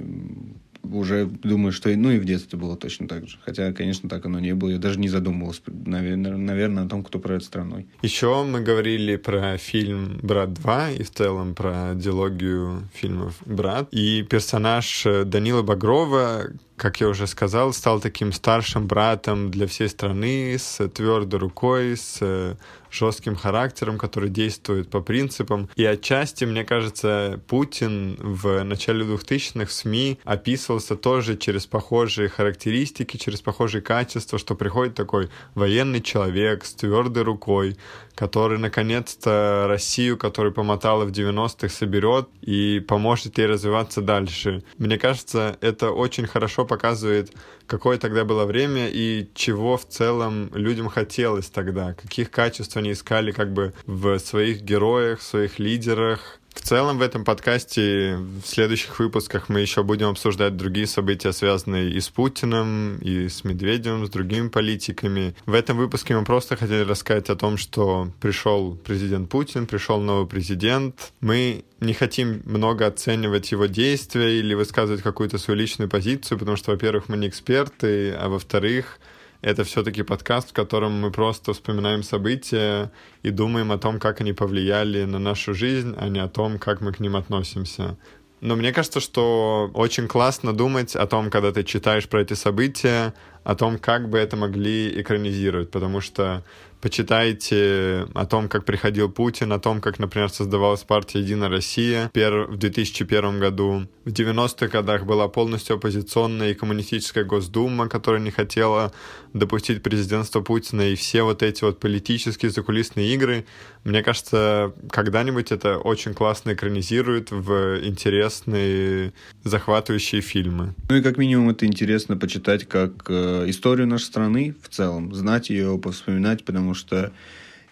Speaker 3: уже думаю, что ну и в детстве было точно так же. Хотя, конечно, так оно не было. Я даже не задумывался, наверное, наверное о том, кто правит страной.
Speaker 2: Еще мы говорили про фильм «Брат 2» и в целом про диалогию фильмов «Брат». И персонаж Данила Багрова, как я уже сказал, стал таким старшим братом для всей страны, с твердой рукой, с жестким характером, который действует по принципам. И отчасти, мне кажется, Путин в начале 2000-х в СМИ описывался тоже через похожие характеристики, через похожие качества, что приходит такой военный человек с твердой рукой, который наконец-то Россию, которую помотала в 90-х, соберет и поможет ей развиваться дальше. Мне кажется, это очень хорошо показывает, какое тогда было время и чего в целом людям хотелось тогда, каких качеств они искали как бы в своих героях, в своих лидерах, в целом в этом подкасте в следующих выпусках мы еще будем обсуждать другие события, связанные и с Путиным, и с Медведевым, с другими политиками. В этом выпуске мы просто хотели рассказать о том, что пришел президент Путин, пришел новый президент. Мы не хотим много оценивать его действия или высказывать какую-то свою личную позицию, потому что, во-первых, мы не эксперты, а во-вторых, это все-таки подкаст, в котором мы просто вспоминаем события и думаем о том, как они повлияли на нашу жизнь, а не о том, как мы к ним относимся. Но мне кажется, что очень классно думать о том, когда ты читаешь про эти события, о том, как бы это могли экранизировать, потому что почитайте о том, как приходил Путин, о том, как, например, создавалась партия «Единая Россия» в 2001 году. В 90-х годах была полностью оппозиционная и коммунистическая Госдума, которая не хотела допустить президентство Путина, и все вот эти вот политические закулисные игры, мне кажется, когда-нибудь это очень классно экранизирует в интересные, захватывающие фильмы.
Speaker 3: Ну и как минимум это интересно почитать как э, историю нашей страны в целом, знать ее, повспоминать, потому что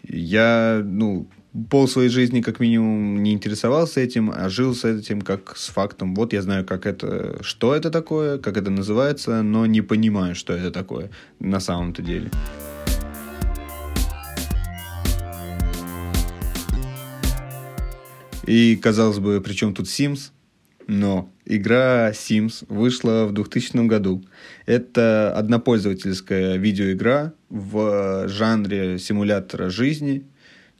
Speaker 3: я, ну, пол своей жизни как минимум не интересовался этим, а жил с этим как с фактом. Вот я знаю, как это, что это такое, как это называется, но не понимаю, что это такое на самом-то деле. И, казалось бы, при чем тут Sims? Но игра Sims вышла в 2000 году. Это однопользовательская видеоигра в жанре симулятора жизни,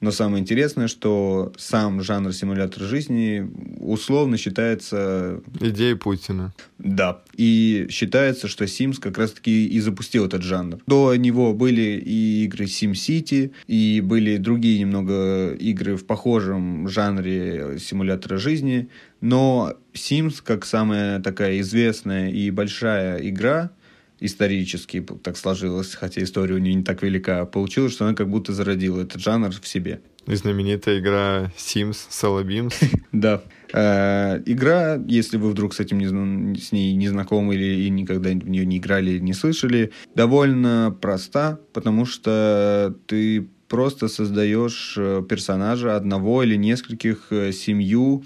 Speaker 3: но самое интересное, что сам жанр симулятор жизни условно считается...
Speaker 2: Идеей Путина.
Speaker 3: Да. И считается, что Sims как раз-таки и запустил этот жанр. До него были и игры SimCity, и были другие немного игры в похожем жанре симулятора жизни. Но Sims, как самая такая известная и большая игра, исторически так сложилось, хотя история у нее не так велика, получилось, что она как будто зародила этот жанр в себе.
Speaker 2: И знаменитая игра Sims Solabim's.
Speaker 3: Да. Э, игра, если вы вдруг с этим не, с ней не знакомы или и никогда в нее не играли, не слышали, довольно проста, потому что ты просто создаешь э, персонажа одного или нескольких э, семью,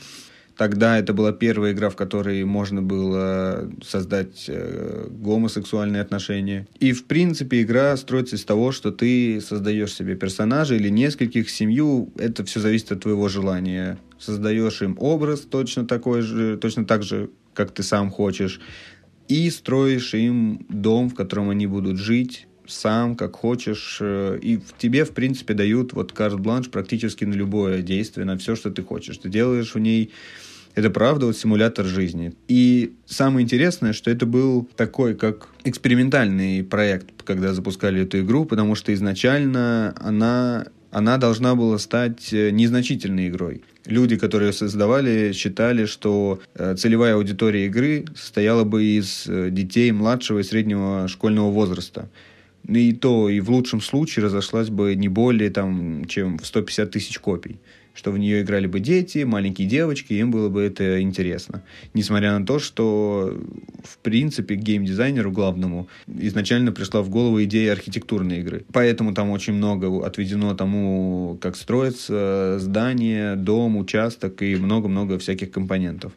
Speaker 3: Тогда это была первая игра, в которой можно было создать э, гомосексуальные отношения. И, в принципе, игра строится из того, что ты создаешь себе персонажа или нескольких семью. Это все зависит от твоего желания. Создаешь им образ точно такой же, точно так же, как ты сам хочешь. И строишь им дом, в котором они будут жить, сам, как хочешь, э, и тебе, в принципе, дают вот карт-бланш практически на любое действие, на все, что ты хочешь. Ты делаешь в ней это правда вот симулятор жизни. И самое интересное, что это был такой, как экспериментальный проект, когда запускали эту игру, потому что изначально она она должна была стать э, незначительной игрой. Люди, которые создавали, считали, что э, целевая аудитория игры состояла бы из э, детей младшего и среднего школьного возраста. И то, и в лучшем случае разошлась бы не более, там, чем в 150 тысяч копий. Что в нее играли бы дети, маленькие девочки, им было бы это интересно. Несмотря на то, что, в принципе, геймдизайнеру главному изначально пришла в голову идея архитектурной игры. Поэтому там очень много отведено тому, как строится здание, дом, участок и много-много всяких компонентов.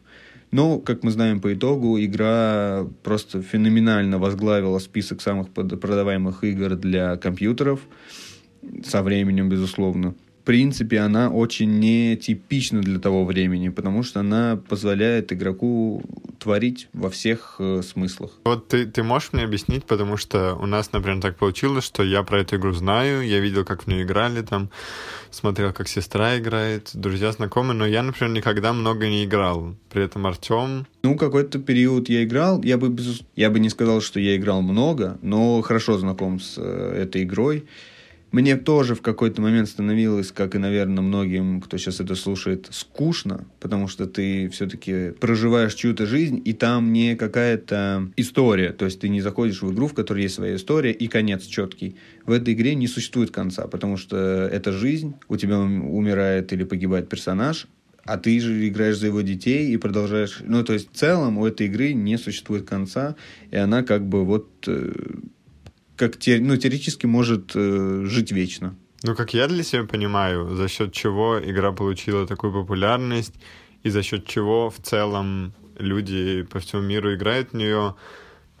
Speaker 3: Но, как мы знаем по итогу, игра просто феноменально возглавила список самых продаваемых игр для компьютеров со временем, безусловно принципе, она очень нетипична для того времени, потому что она позволяет игроку творить во всех э, смыслах.
Speaker 2: Вот ты, ты можешь мне объяснить, потому что у нас, например, так получилось, что я про эту игру знаю, я видел, как в нее играли, там, смотрел, как сестра играет, друзья знакомые, но я, например, никогда много не играл. При этом Артем...
Speaker 3: Ну, какой-то период я играл, я бы, без... я бы не сказал, что я играл много, но хорошо знаком с э, этой игрой. Мне тоже в какой-то момент становилось, как и, наверное, многим, кто сейчас это слушает, скучно, потому что ты все-таки проживаешь чью-то жизнь, и там не какая-то история. То есть ты не заходишь в игру, в которой есть своя история и конец четкий. В этой игре не существует конца, потому что это жизнь, у тебя умирает или погибает персонаж, а ты же играешь за его детей и продолжаешь... Ну, то есть в целом у этой игры не существует конца, и она как бы вот э, как те, ну, теоретически может э, жить вечно.
Speaker 2: Ну, как я для себя понимаю, за счет чего игра получила такую популярность и за счет чего в целом люди по всему миру играют в нее,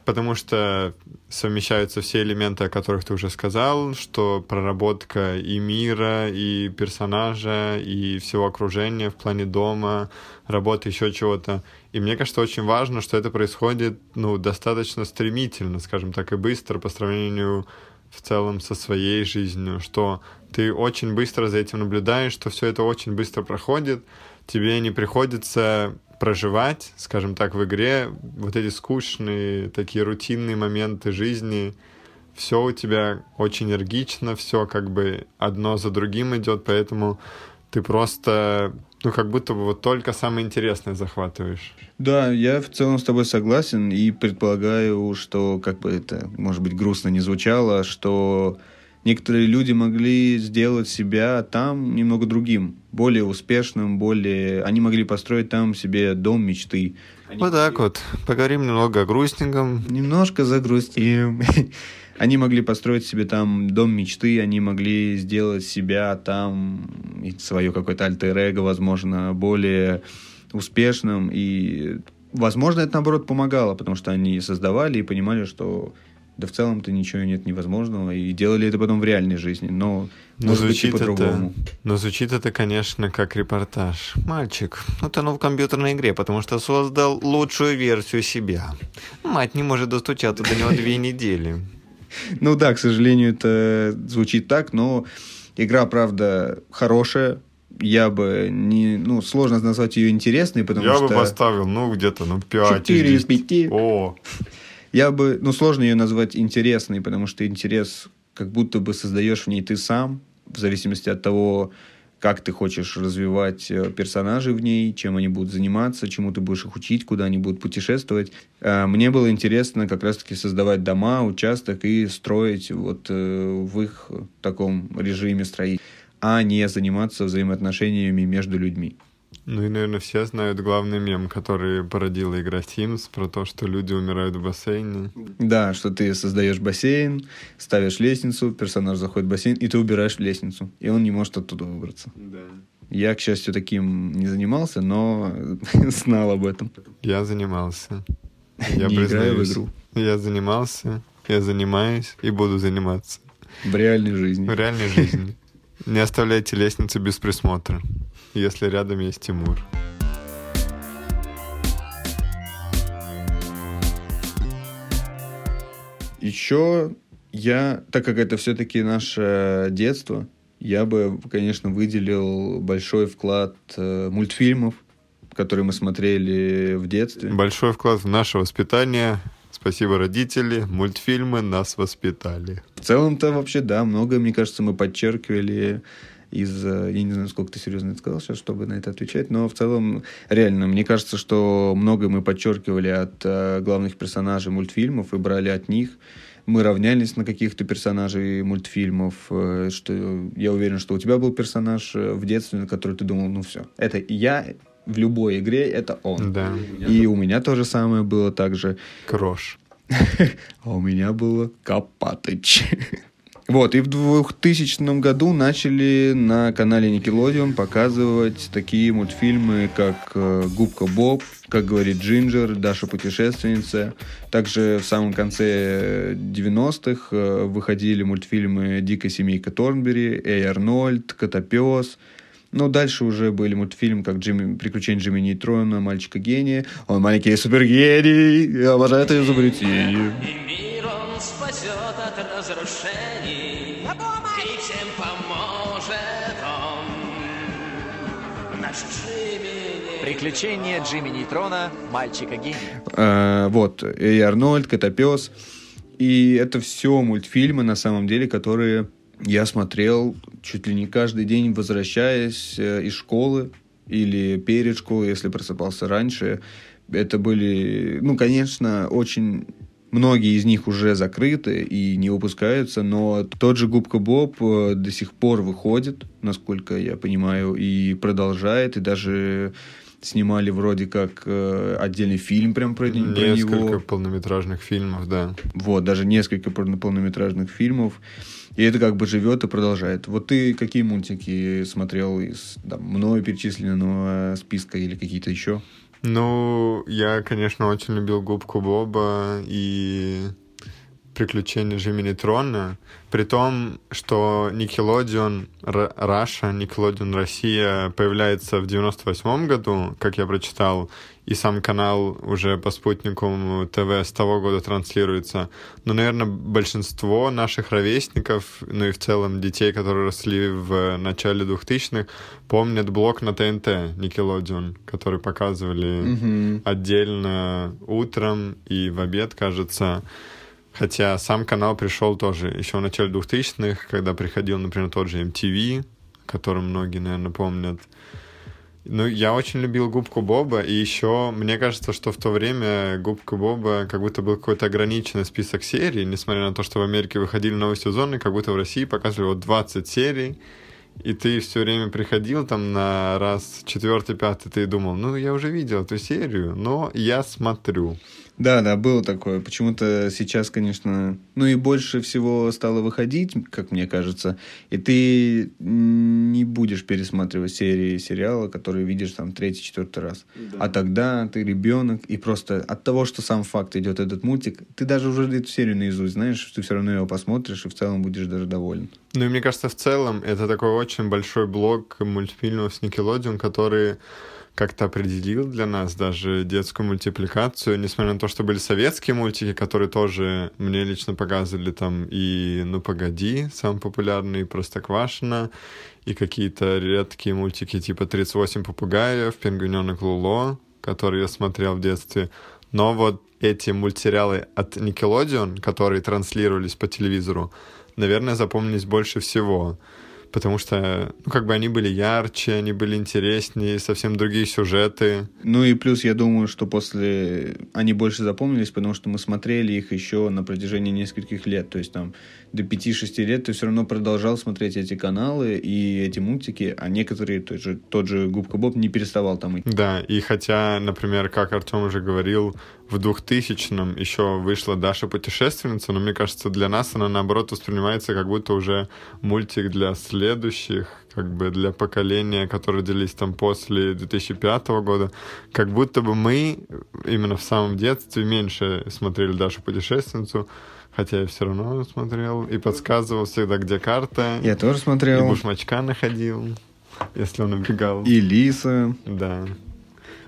Speaker 2: потому что совмещаются все элементы, о которых ты уже сказал, что проработка и мира, и персонажа, и всего окружения в плане дома, работы, еще чего-то. И мне кажется, очень важно, что это происходит ну, достаточно стремительно, скажем так, и быстро по сравнению в целом со своей жизнью, что ты очень быстро за этим наблюдаешь, что все это очень быстро проходит, тебе не приходится проживать, скажем так, в игре вот эти скучные, такие рутинные моменты жизни, все у тебя очень энергично, все как бы одно за другим идет, поэтому ты просто, ну, как будто бы вот только самое интересное захватываешь.
Speaker 3: Да, я в целом с тобой согласен и предполагаю, что, как бы это, может быть, грустно не звучало, что некоторые люди могли сделать себя там немного другим, более успешным, более... Они могли построить там себе дом мечты.
Speaker 2: Они вот так вот. Поговорим немного о грустненьком.
Speaker 3: Немножко загрустим. Они могли построить себе там дом мечты, они могли сделать себя там, свое какое-то альтер-эго, возможно, более успешным. И, возможно, это, наоборот, помогало, потому что они создавали и понимали, что да в целом-то ничего нет невозможного, и делали это потом в реальной жизни, но, но может быть и по-другому.
Speaker 2: Но звучит это, конечно, как репортаж. Мальчик утонул в компьютерной игре, потому что создал лучшую версию себя. Мать не может достучаться до него две недели.
Speaker 3: Ну да, к сожалению, это звучит так, но игра, правда, хорошая, я бы не, ну, сложно назвать ее интересной, потому
Speaker 2: я
Speaker 3: что...
Speaker 2: Я бы поставил, ну, где-то, ну, 5
Speaker 3: 4 из 5.
Speaker 2: О!
Speaker 3: Я бы, ну, сложно ее назвать интересной, потому что интерес как будто бы создаешь в ней ты сам, в зависимости от того, как ты хочешь развивать э, персонажей в ней, чем они будут заниматься, чему ты будешь их учить, куда они будут путешествовать. Э, мне было интересно как раз-таки создавать дома, участок и строить вот э, в их таком режиме строить, а не заниматься взаимоотношениями между людьми.
Speaker 2: Ну и, наверное, все знают главный мем, который породила игра Sims, про то, что люди умирают в бассейне.
Speaker 3: Да, что ты создаешь бассейн, ставишь лестницу, персонаж заходит в бассейн, и ты убираешь лестницу, и он не может оттуда выбраться.
Speaker 2: Да.
Speaker 3: Я, к счастью, таким не занимался, но знал об этом.
Speaker 2: Я занимался. Я
Speaker 3: не играю в игру.
Speaker 2: Я занимался, я занимаюсь и буду заниматься.
Speaker 3: В реальной жизни.
Speaker 2: В реальной жизни. Не оставляйте лестницу без присмотра если рядом есть Тимур.
Speaker 3: Еще я, так как это все-таки наше детство, я бы, конечно, выделил большой вклад э, мультфильмов, которые мы смотрели в детстве.
Speaker 2: Большой вклад в наше воспитание. Спасибо, родители. Мультфильмы нас воспитали.
Speaker 3: В целом-то вообще, да, многое, мне кажется, мы подчеркивали из... э, Я не знаю, сколько ты серьезно это сказал сейчас, чтобы на это отвечать, но в целом, реально, мне кажется, что многое мы подчеркивали от э, главных персонажей мультфильмов и брали от них. Мы равнялись на каких-то персонажей мультфильмов, э, что я уверен, что у тебя был персонаж в детстве, на который ты думал, ну все, это я в любой игре, это он.
Speaker 2: Да.
Speaker 3: И у меня то же самое было также.
Speaker 2: Крош.
Speaker 3: А у меня было Копатыч. Вот, и в 2000 году начали на канале Nickelodeon показывать такие мультфильмы, как э, «Губка Боб», как говорит Джинджер, Даша путешественница. Также в самом конце 90-х э, выходили мультфильмы «Дикая семейка Торнбери», «Эй Арнольд», «Котопес». Ну, дальше уже были мультфильмы, как Джимми, «Приключения Джимми Нейтрона», «Мальчика-гения». Он маленький супергений, я обожаю это изобретение.
Speaker 9: И мир он спасет от разрушений. И всем поможет он. Наш Джимми.
Speaker 10: Приключения Джимми Нейтрона, мальчика-гения.
Speaker 3: Э, вот, и Арнольд, Котопес. И это все мультфильмы, на самом деле, которые я смотрел чуть ли не каждый день, возвращаясь э, из школы или перед школой, если просыпался раньше. Это были, ну, конечно, очень Многие из них уже закрыты и не выпускаются, но тот же Губка Боб э, до сих пор выходит, насколько я понимаю, и продолжает, и даже снимали вроде как э, отдельный фильм прям про, про
Speaker 2: Несколько
Speaker 3: него.
Speaker 2: полнометражных фильмов, да.
Speaker 3: Вот, даже несколько полно- полнометражных фильмов. И это как бы живет и продолжает. Вот ты какие мультики смотрел из там, мною перечисленного списка или какие-то еще?
Speaker 2: Ну, я, конечно, очень любил Губку Боба и приключения Джимми Нейтрона, при том, что Nickelodeon Раша, Nickelodeon Россия появляется в 98 году, как я прочитал, и сам канал уже по спутнику ТВ с того года транслируется. Но, наверное, большинство наших ровесников, ну и в целом детей, которые росли в начале 2000-х, помнят блок на ТНТ Nickelodeon, который показывали
Speaker 3: Мгм.
Speaker 2: отдельно утром и в обед, кажется. Хотя сам канал пришел тоже еще в начале 2000-х, когда приходил, например, тот же MTV, который многие, наверное, помнят. Ну, я очень любил Губку Боба, и еще мне кажется, что в то время Губка Боба как будто был какой-то ограниченный список серий, несмотря на то, что в Америке выходили новые сезоны, как будто в России показывали вот 20 серий, и ты все время приходил там на раз четвертый, пятый, ты думал, ну, я уже видел эту серию, но я смотрю.
Speaker 3: Да, да, было такое. Почему-то сейчас, конечно, ну и больше всего стало выходить, как мне кажется, и ты не будешь пересматривать серии сериала, которые видишь там третий, четвертый раз. А тогда ты ребенок, и просто от того, что сам факт идет этот мультик, ты даже уже эту серию наизусть знаешь, ты все равно его посмотришь и в целом будешь даже доволен.
Speaker 2: Ну и мне кажется, в целом это такой очень большой блок мультфильмов с Nickelodeon, который как-то определил для нас даже детскую мультипликацию, несмотря на то, что были советские мультики, которые тоже мне лично показывали там и «Ну погоди», самый популярный, и «Простоквашино», и какие-то редкие мультики типа «38 попугаев», «Пингвиненок Луло», которые я смотрел в детстве. Но вот эти мультсериалы от Nickelodeon, которые транслировались по телевизору, наверное, запомнились больше всего. Потому что, ну, как бы они были ярче, они были интереснее, совсем другие сюжеты.
Speaker 3: Ну и плюс, я думаю, что после они больше запомнились, потому что мы смотрели их еще на протяжении нескольких лет. То есть там до 5-6 лет ты все равно продолжал смотреть эти каналы и эти мультики, а некоторые, тот же, тот же Губка Боб не переставал там идти.
Speaker 2: Да, и хотя, например, как Артем уже говорил, в 2000-м еще вышла Даша путешественница, но мне кажется, для нас она наоборот воспринимается как будто уже мультик для следующих, как бы для поколения, которые родились там после 2005 года. Как будто бы мы именно в самом детстве меньше смотрели Дашу путешественницу, хотя я все равно смотрел и подсказывал всегда, где карта.
Speaker 3: Я тоже
Speaker 2: И
Speaker 3: смотрел.
Speaker 2: бушмачка находил, если он убегал.
Speaker 3: И Лиса.
Speaker 2: Да.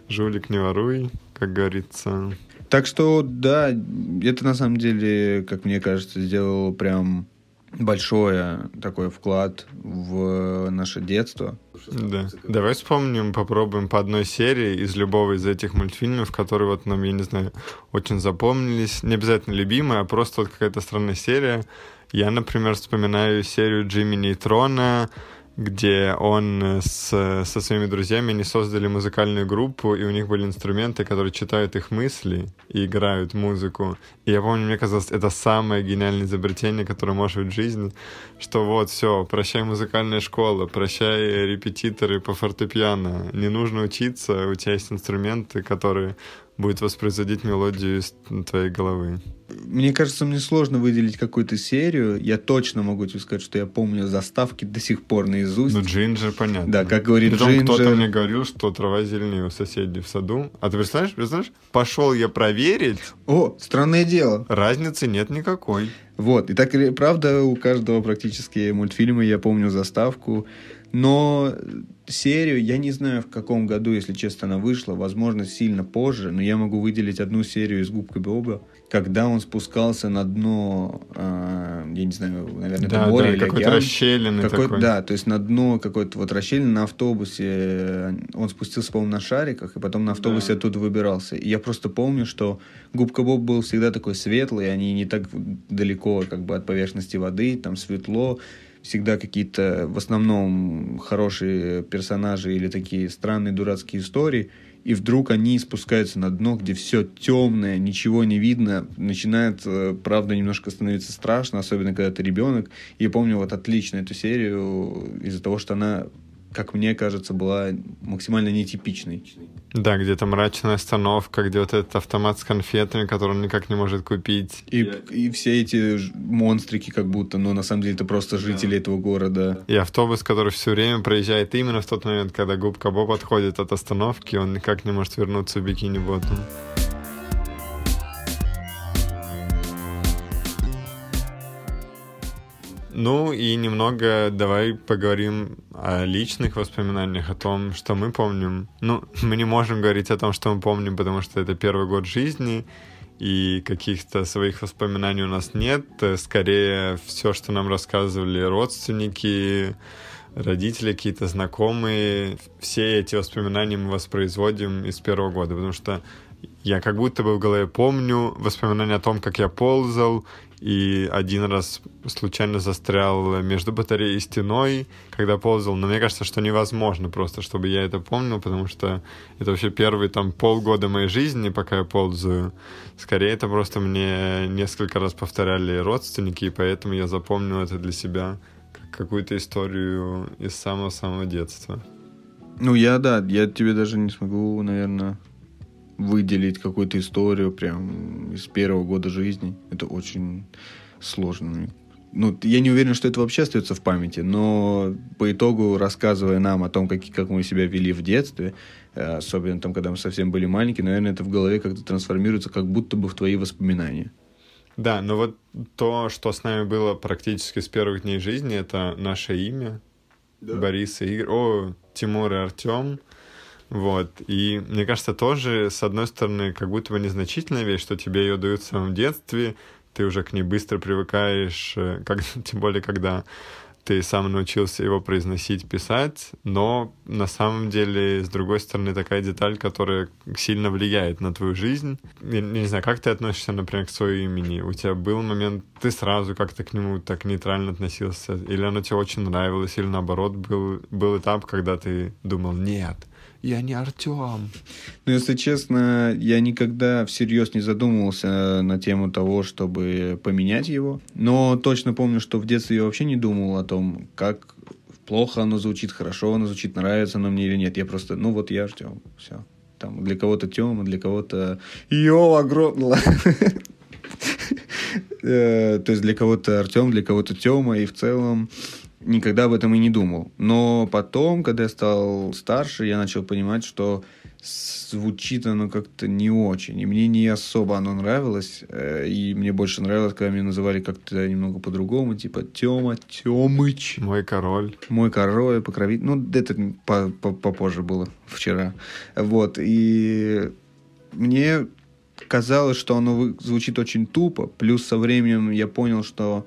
Speaker 2: Жулик не воруй, как говорится.
Speaker 3: Так что, да, это на самом деле, как мне кажется, сделало прям большой такой вклад в наше детство.
Speaker 2: Да. Давай вспомним, попробуем по одной серии из любого из этих мультфильмов, которые вот нам, я не знаю, очень запомнились. Не обязательно любимые, а просто вот какая-то странная серия. Я, например, вспоминаю серию Джимми Нейтрона, где он с, со своими друзьями не создали музыкальную группу, и у них были инструменты, которые читают их мысли и играют музыку. И я помню, мне казалось, это самое гениальное изобретение, которое может быть в жизни, что вот, все, прощай музыкальная школа, прощай репетиторы по фортепиано, не нужно учиться, у тебя есть инструменты, которые будет воспроизводить мелодию из твоей головы.
Speaker 3: Мне кажется, мне сложно выделить какую-то серию. Я точно могу тебе сказать, что я помню заставки до сих пор наизусть.
Speaker 2: Ну, Джинджер, понятно.
Speaker 3: Да, как говорит
Speaker 2: Притом
Speaker 3: Джинджер.
Speaker 2: кто-то мне говорил, что трава зеленее у соседей в саду. А ты представляешь, представляешь? Пошел я проверить.
Speaker 3: О, странное дело.
Speaker 2: Разницы нет никакой.
Speaker 3: Вот, и так, правда, у каждого практически мультфильма я помню заставку. Но серию, я не знаю, в каком году, если честно, она вышла, возможно, сильно позже, но я могу выделить одну серию из «Губка Боба», когда он спускался на дно, э, я не знаю, наверное,
Speaker 2: Да,
Speaker 3: это море
Speaker 2: да,
Speaker 3: или
Speaker 2: какой-то
Speaker 3: океан.
Speaker 2: расщелины
Speaker 3: Какой-
Speaker 2: такой.
Speaker 3: Да, то есть на дно какой-то вот расщелины на автобусе. Он спустился, по-моему, на шариках, и потом на автобусе оттуда выбирался. И я просто помню, что Губка Боб был всегда такой светлый, они не так далеко как бы от поверхности воды, там светло, всегда какие-то в основном хорошие персонажи или такие странные дурацкие истории. И вдруг они спускаются на дно, где все темное, ничего не видно. Начинает, э, правда, немножко становиться страшно, особенно когда ты ребенок. И я помню вот отлично эту серию из-за того, что она, как мне кажется, была максимально нетипичной.
Speaker 2: Да, где-то мрачная остановка, где вот этот автомат с конфетами, который он никак не может купить.
Speaker 3: И, и все эти монстрики как будто, но на самом деле это просто жители этого города.
Speaker 2: И автобус, который все время проезжает именно в тот момент, когда губка Боб отходит от остановки, он никак не может вернуться в бикини Ботом. Ну и немного давай поговорим о личных воспоминаниях, о том, что мы помним. Ну, мы не можем говорить о том, что мы помним, потому что это первый год жизни, и каких-то своих воспоминаний у нас нет. Э, Скорее, все, что нам рассказывали родственники, родители, какие-то знакомые, все эти воспоминания мы воспроизводим из первого года, потому что я как будто бы в голове помню воспоминания о том, как я ползал, и один раз случайно застрял между батареей и стеной, когда ползал. Но мне кажется, что невозможно просто, чтобы я это помнил, потому что это вообще первые там полгода моей жизни, пока я ползаю. Скорее, это просто мне несколько раз повторяли родственники, и поэтому я запомнил это для себя как какую-то историю из самого-самого детства.
Speaker 3: Ну, я, да, я тебе даже не смогу, наверное, выделить какую-то историю прям из первого года жизни. Это очень сложно. Ну, я не уверен, что это вообще остается в памяти, но по итогу, рассказывая нам о том, как, как мы себя вели в детстве, э, особенно там, когда мы совсем были маленькие, наверное, это в голове как-то трансформируется, как будто бы в твои воспоминания.
Speaker 2: Да, но вот то, что с нами было практически с первых дней жизни, это наше имя. Борис и Игорь. О, Тимур и Артем. Вот. И мне кажется, тоже, с одной стороны, как будто бы незначительная вещь, что тебе ее дают в самом детстве, ты уже к ней быстро привыкаешь, э, как, тем более, когда ты сам научился его произносить, писать, но на самом деле, с другой стороны, такая деталь, которая сильно влияет на твою жизнь. Я не знаю, как ты относишься, например, к своему имени? У тебя был момент, ты сразу как-то к нему так нейтрально относился? Или оно тебе очень нравилось? Или наоборот, был, был этап, когда ты думал, нет, я не Артем.
Speaker 3: Ну, если честно, я никогда всерьез не задумывался на тему того, чтобы поменять его. Но точно помню, что в детстве я вообще не думал о том, как плохо оно звучит, хорошо оно звучит, нравится оно мне или нет. Я просто, ну вот я Артем, все. Там для кого-то Тёма, для кого-то Йо, огромное. Э, То есть для кого-то Артем, для кого-то Тёма, и в целом никогда об этом и не думал. Но потом, когда я стал старше, я начал понимать, что звучит оно как-то не очень. И мне не особо оно нравилось. Э, И мне больше нравилось, когда меня называли как-то немного по-другому. Типа Тёма, Тёмыч.
Speaker 2: Мой король.
Speaker 3: Мой король, покровитель. Ну, это по- по- попозже было, вчера. Вот. И мне казалось, что оно звучит очень тупо. Плюс со временем я понял, что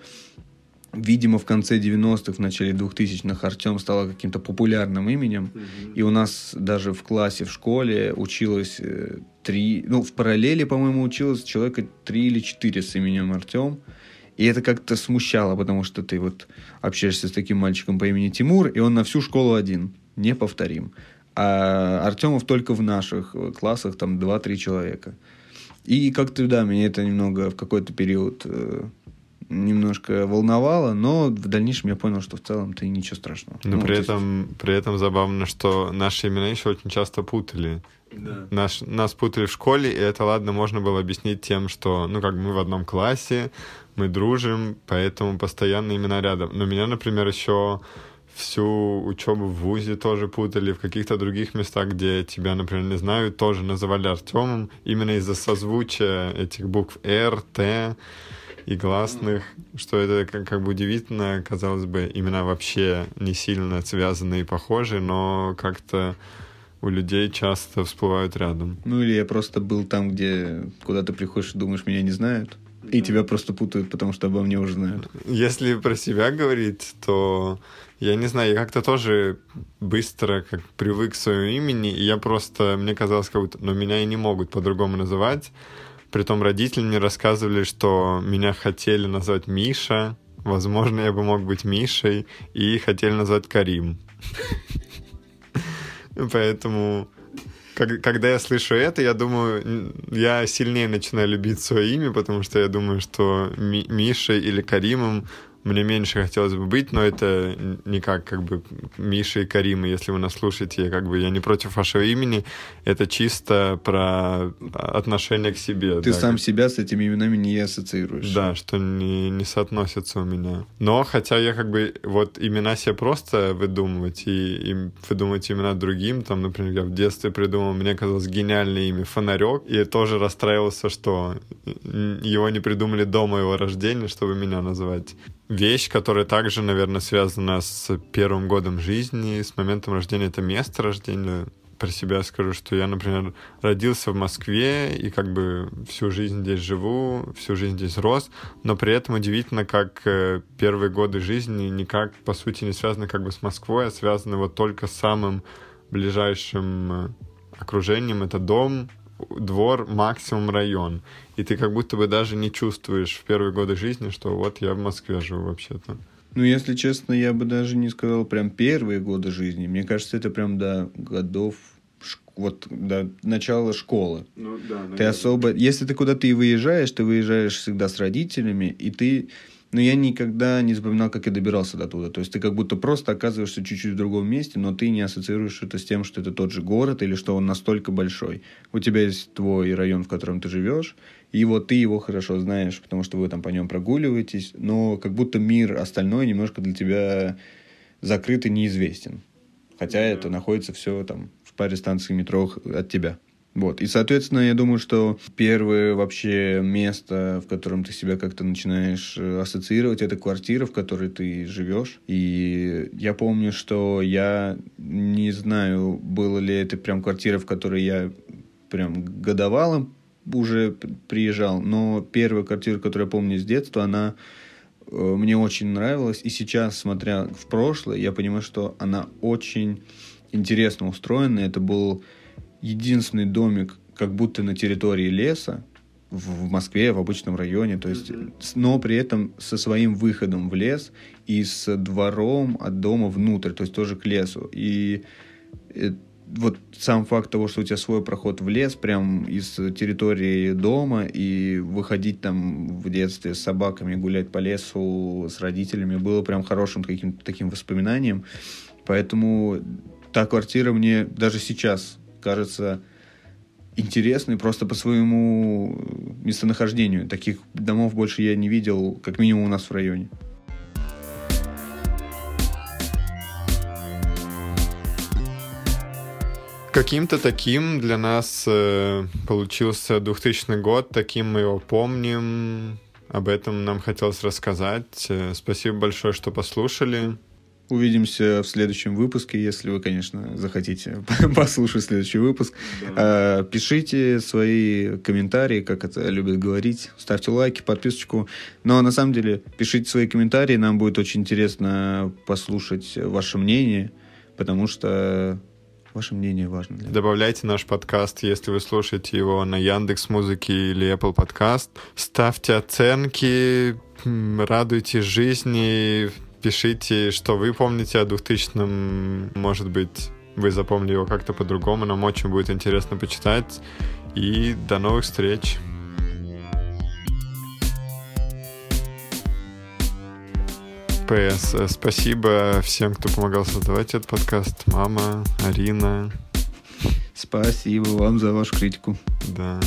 Speaker 3: видимо, в конце 90-х, в начале 2000-х Артем стало каким-то популярным именем. И у нас даже в классе, в школе училось э, три... Ну, в параллели, по-моему, училось человека три или четыре с именем Артем. И это как-то смущало, потому что ты вот общаешься с таким мальчиком по имени Тимур, и он на всю школу один, неповторим. А Артемов только в наших классах, там 2-3 человека. И как-то, да, меня это немного в какой-то период э, немножко волновало, но в дальнейшем я понял, что в целом-то и ничего страшного.
Speaker 2: Но
Speaker 3: Ну,
Speaker 2: при
Speaker 3: то есть-
Speaker 2: этом, при этом забавно, что наши имена еще очень часто путали.
Speaker 3: Да.
Speaker 2: Наш, нас путали в школе, и это, ладно, можно было объяснить тем, что, ну, как мы в одном классе, мы дружим, поэтому постоянно имена рядом. Но меня, например, еще всю учебу в ВУЗе тоже путали, в каких-то других местах, где тебя, например, не знаю, тоже называли Артемом, именно из-за созвучия этих букв Р, Т и гласных, что это как, как бы удивительно, казалось бы, имена вообще не сильно связаны и похожи, но как-то у людей часто всплывают рядом.
Speaker 3: Ну или я просто был там, где куда ты приходишь и думаешь, меня не знают. И тебя просто путают, потому что обо мне уже знают.
Speaker 2: Если про себя говорить, то я не знаю, я как-то тоже быстро как привык к своему имени, и я просто, мне казалось, как будто, но меня и не могут по-другому называть. Притом родители мне рассказывали, что меня хотели назвать Миша, возможно, я бы мог быть Мишей, и хотели назвать Карим. Поэтому, когда я слышу это, я думаю, я сильнее начинаю любить свое имя, потому что я думаю, что Ми- Мишей или Каримом мне меньше хотелось бы быть, но это н- не как бы Миша и Карима, если вы нас слушаете, как бы я не против вашего имени, это чисто про отношение к себе.
Speaker 3: Ты
Speaker 2: да,
Speaker 3: сам себя с этими именами не ассоциируешь.
Speaker 2: да, что не, не соотносятся у меня. Но хотя я как бы вот имена себе просто выдумывать и, и выдумывать имена другим, там, например, я в детстве придумал, мне казалось гениальное имя Фонарек, и тоже расстраивался, что его не придумали до моего рождения, чтобы меня назвать. Вещь, которая также, наверное, связана с первым годом жизни, с моментом рождения, это место рождения. Про себя скажу, что я, например, родился в Москве и как бы всю жизнь здесь живу, всю жизнь здесь рос, но при этом удивительно, как э, первые годы жизни никак, по сути, не связаны как бы с Москвой, а связаны вот только с самым ближайшим э, окружением. Это дом, двор, максимум район. И ты как будто бы даже не чувствуешь в первые годы жизни, что вот я в Москве живу вообще-то.
Speaker 3: Ну, если честно, я бы даже не сказал прям первые годы жизни. Мне кажется, это прям до годов, вот до начала школы.
Speaker 2: Ну, да,
Speaker 3: Ты особо... Если ты куда-то и выезжаешь, ты выезжаешь всегда с родителями, и ты... Ну, я никогда не запоминал, как я добирался до туда. То есть ты как будто просто оказываешься чуть-чуть в другом месте, но ты не ассоциируешь это с тем, что это тот же город или что он настолько большой. У тебя есть твой район, в котором ты живешь, и вот ты его хорошо знаешь, потому что вы там по нем прогуливаетесь, но как будто мир остальной немножко для тебя закрыт и неизвестен. Хотя это находится все там в паре станций метро от тебя. Вот. И, соответственно, я думаю, что первое вообще место, в котором ты себя как-то начинаешь э, ассоциировать, это квартира, в которой ты живешь. И я помню, что я не знаю, было ли это прям квартира, в которой я прям годовалым уже приезжал, но первая квартира, которую я помню с детства, она э, мне очень нравилась. И сейчас, смотря в прошлое, я понимаю, что она очень интересно устроена. Это был единственный домик, как будто на территории леса, в Москве, в обычном районе, то есть, с- но при этом со своим выходом в лес и с двором от дома внутрь, то есть тоже к лесу. И э, вот сам факт того, что у тебя свой проход в лес, прям из территории дома, и выходить там в детстве с собаками, гулять по лесу с родителями, было прям хорошим каким-то таким воспоминанием. Поэтому та квартира мне даже сейчас кажется интересной просто по своему местонахождению. Таких домов больше я не видел, как минимум у нас в районе.
Speaker 2: Каким-то таким для нас э, получился 2000 год, таким мы его помним. Об этом нам хотелось рассказать. Э, Спасибо большое, что послушали.
Speaker 3: Увидимся в следующем выпуске, если вы, конечно, захотите послушать следующий выпуск. Э, Пишите свои комментарии, как это любят говорить. Ставьте лайки, подписочку. Но на самом деле пишите свои комментарии. Нам будет очень интересно послушать ваше мнение, потому что ваше мнение важно. для.
Speaker 2: Добавляйте наш подкаст, если вы слушаете его на Яндекс Музыке или Apple Подкаст. Ставьте оценки, м, радуйтесь жизни, пишите, что вы помните о 2000-м. Может быть, вы запомнили его как-то по-другому. Нам очень будет интересно почитать. И до новых встреч. ПС. Спасибо всем, кто помогал создавать этот подкаст. Мама, Арина.
Speaker 3: Спасибо вам за вашу критику.
Speaker 2: Да.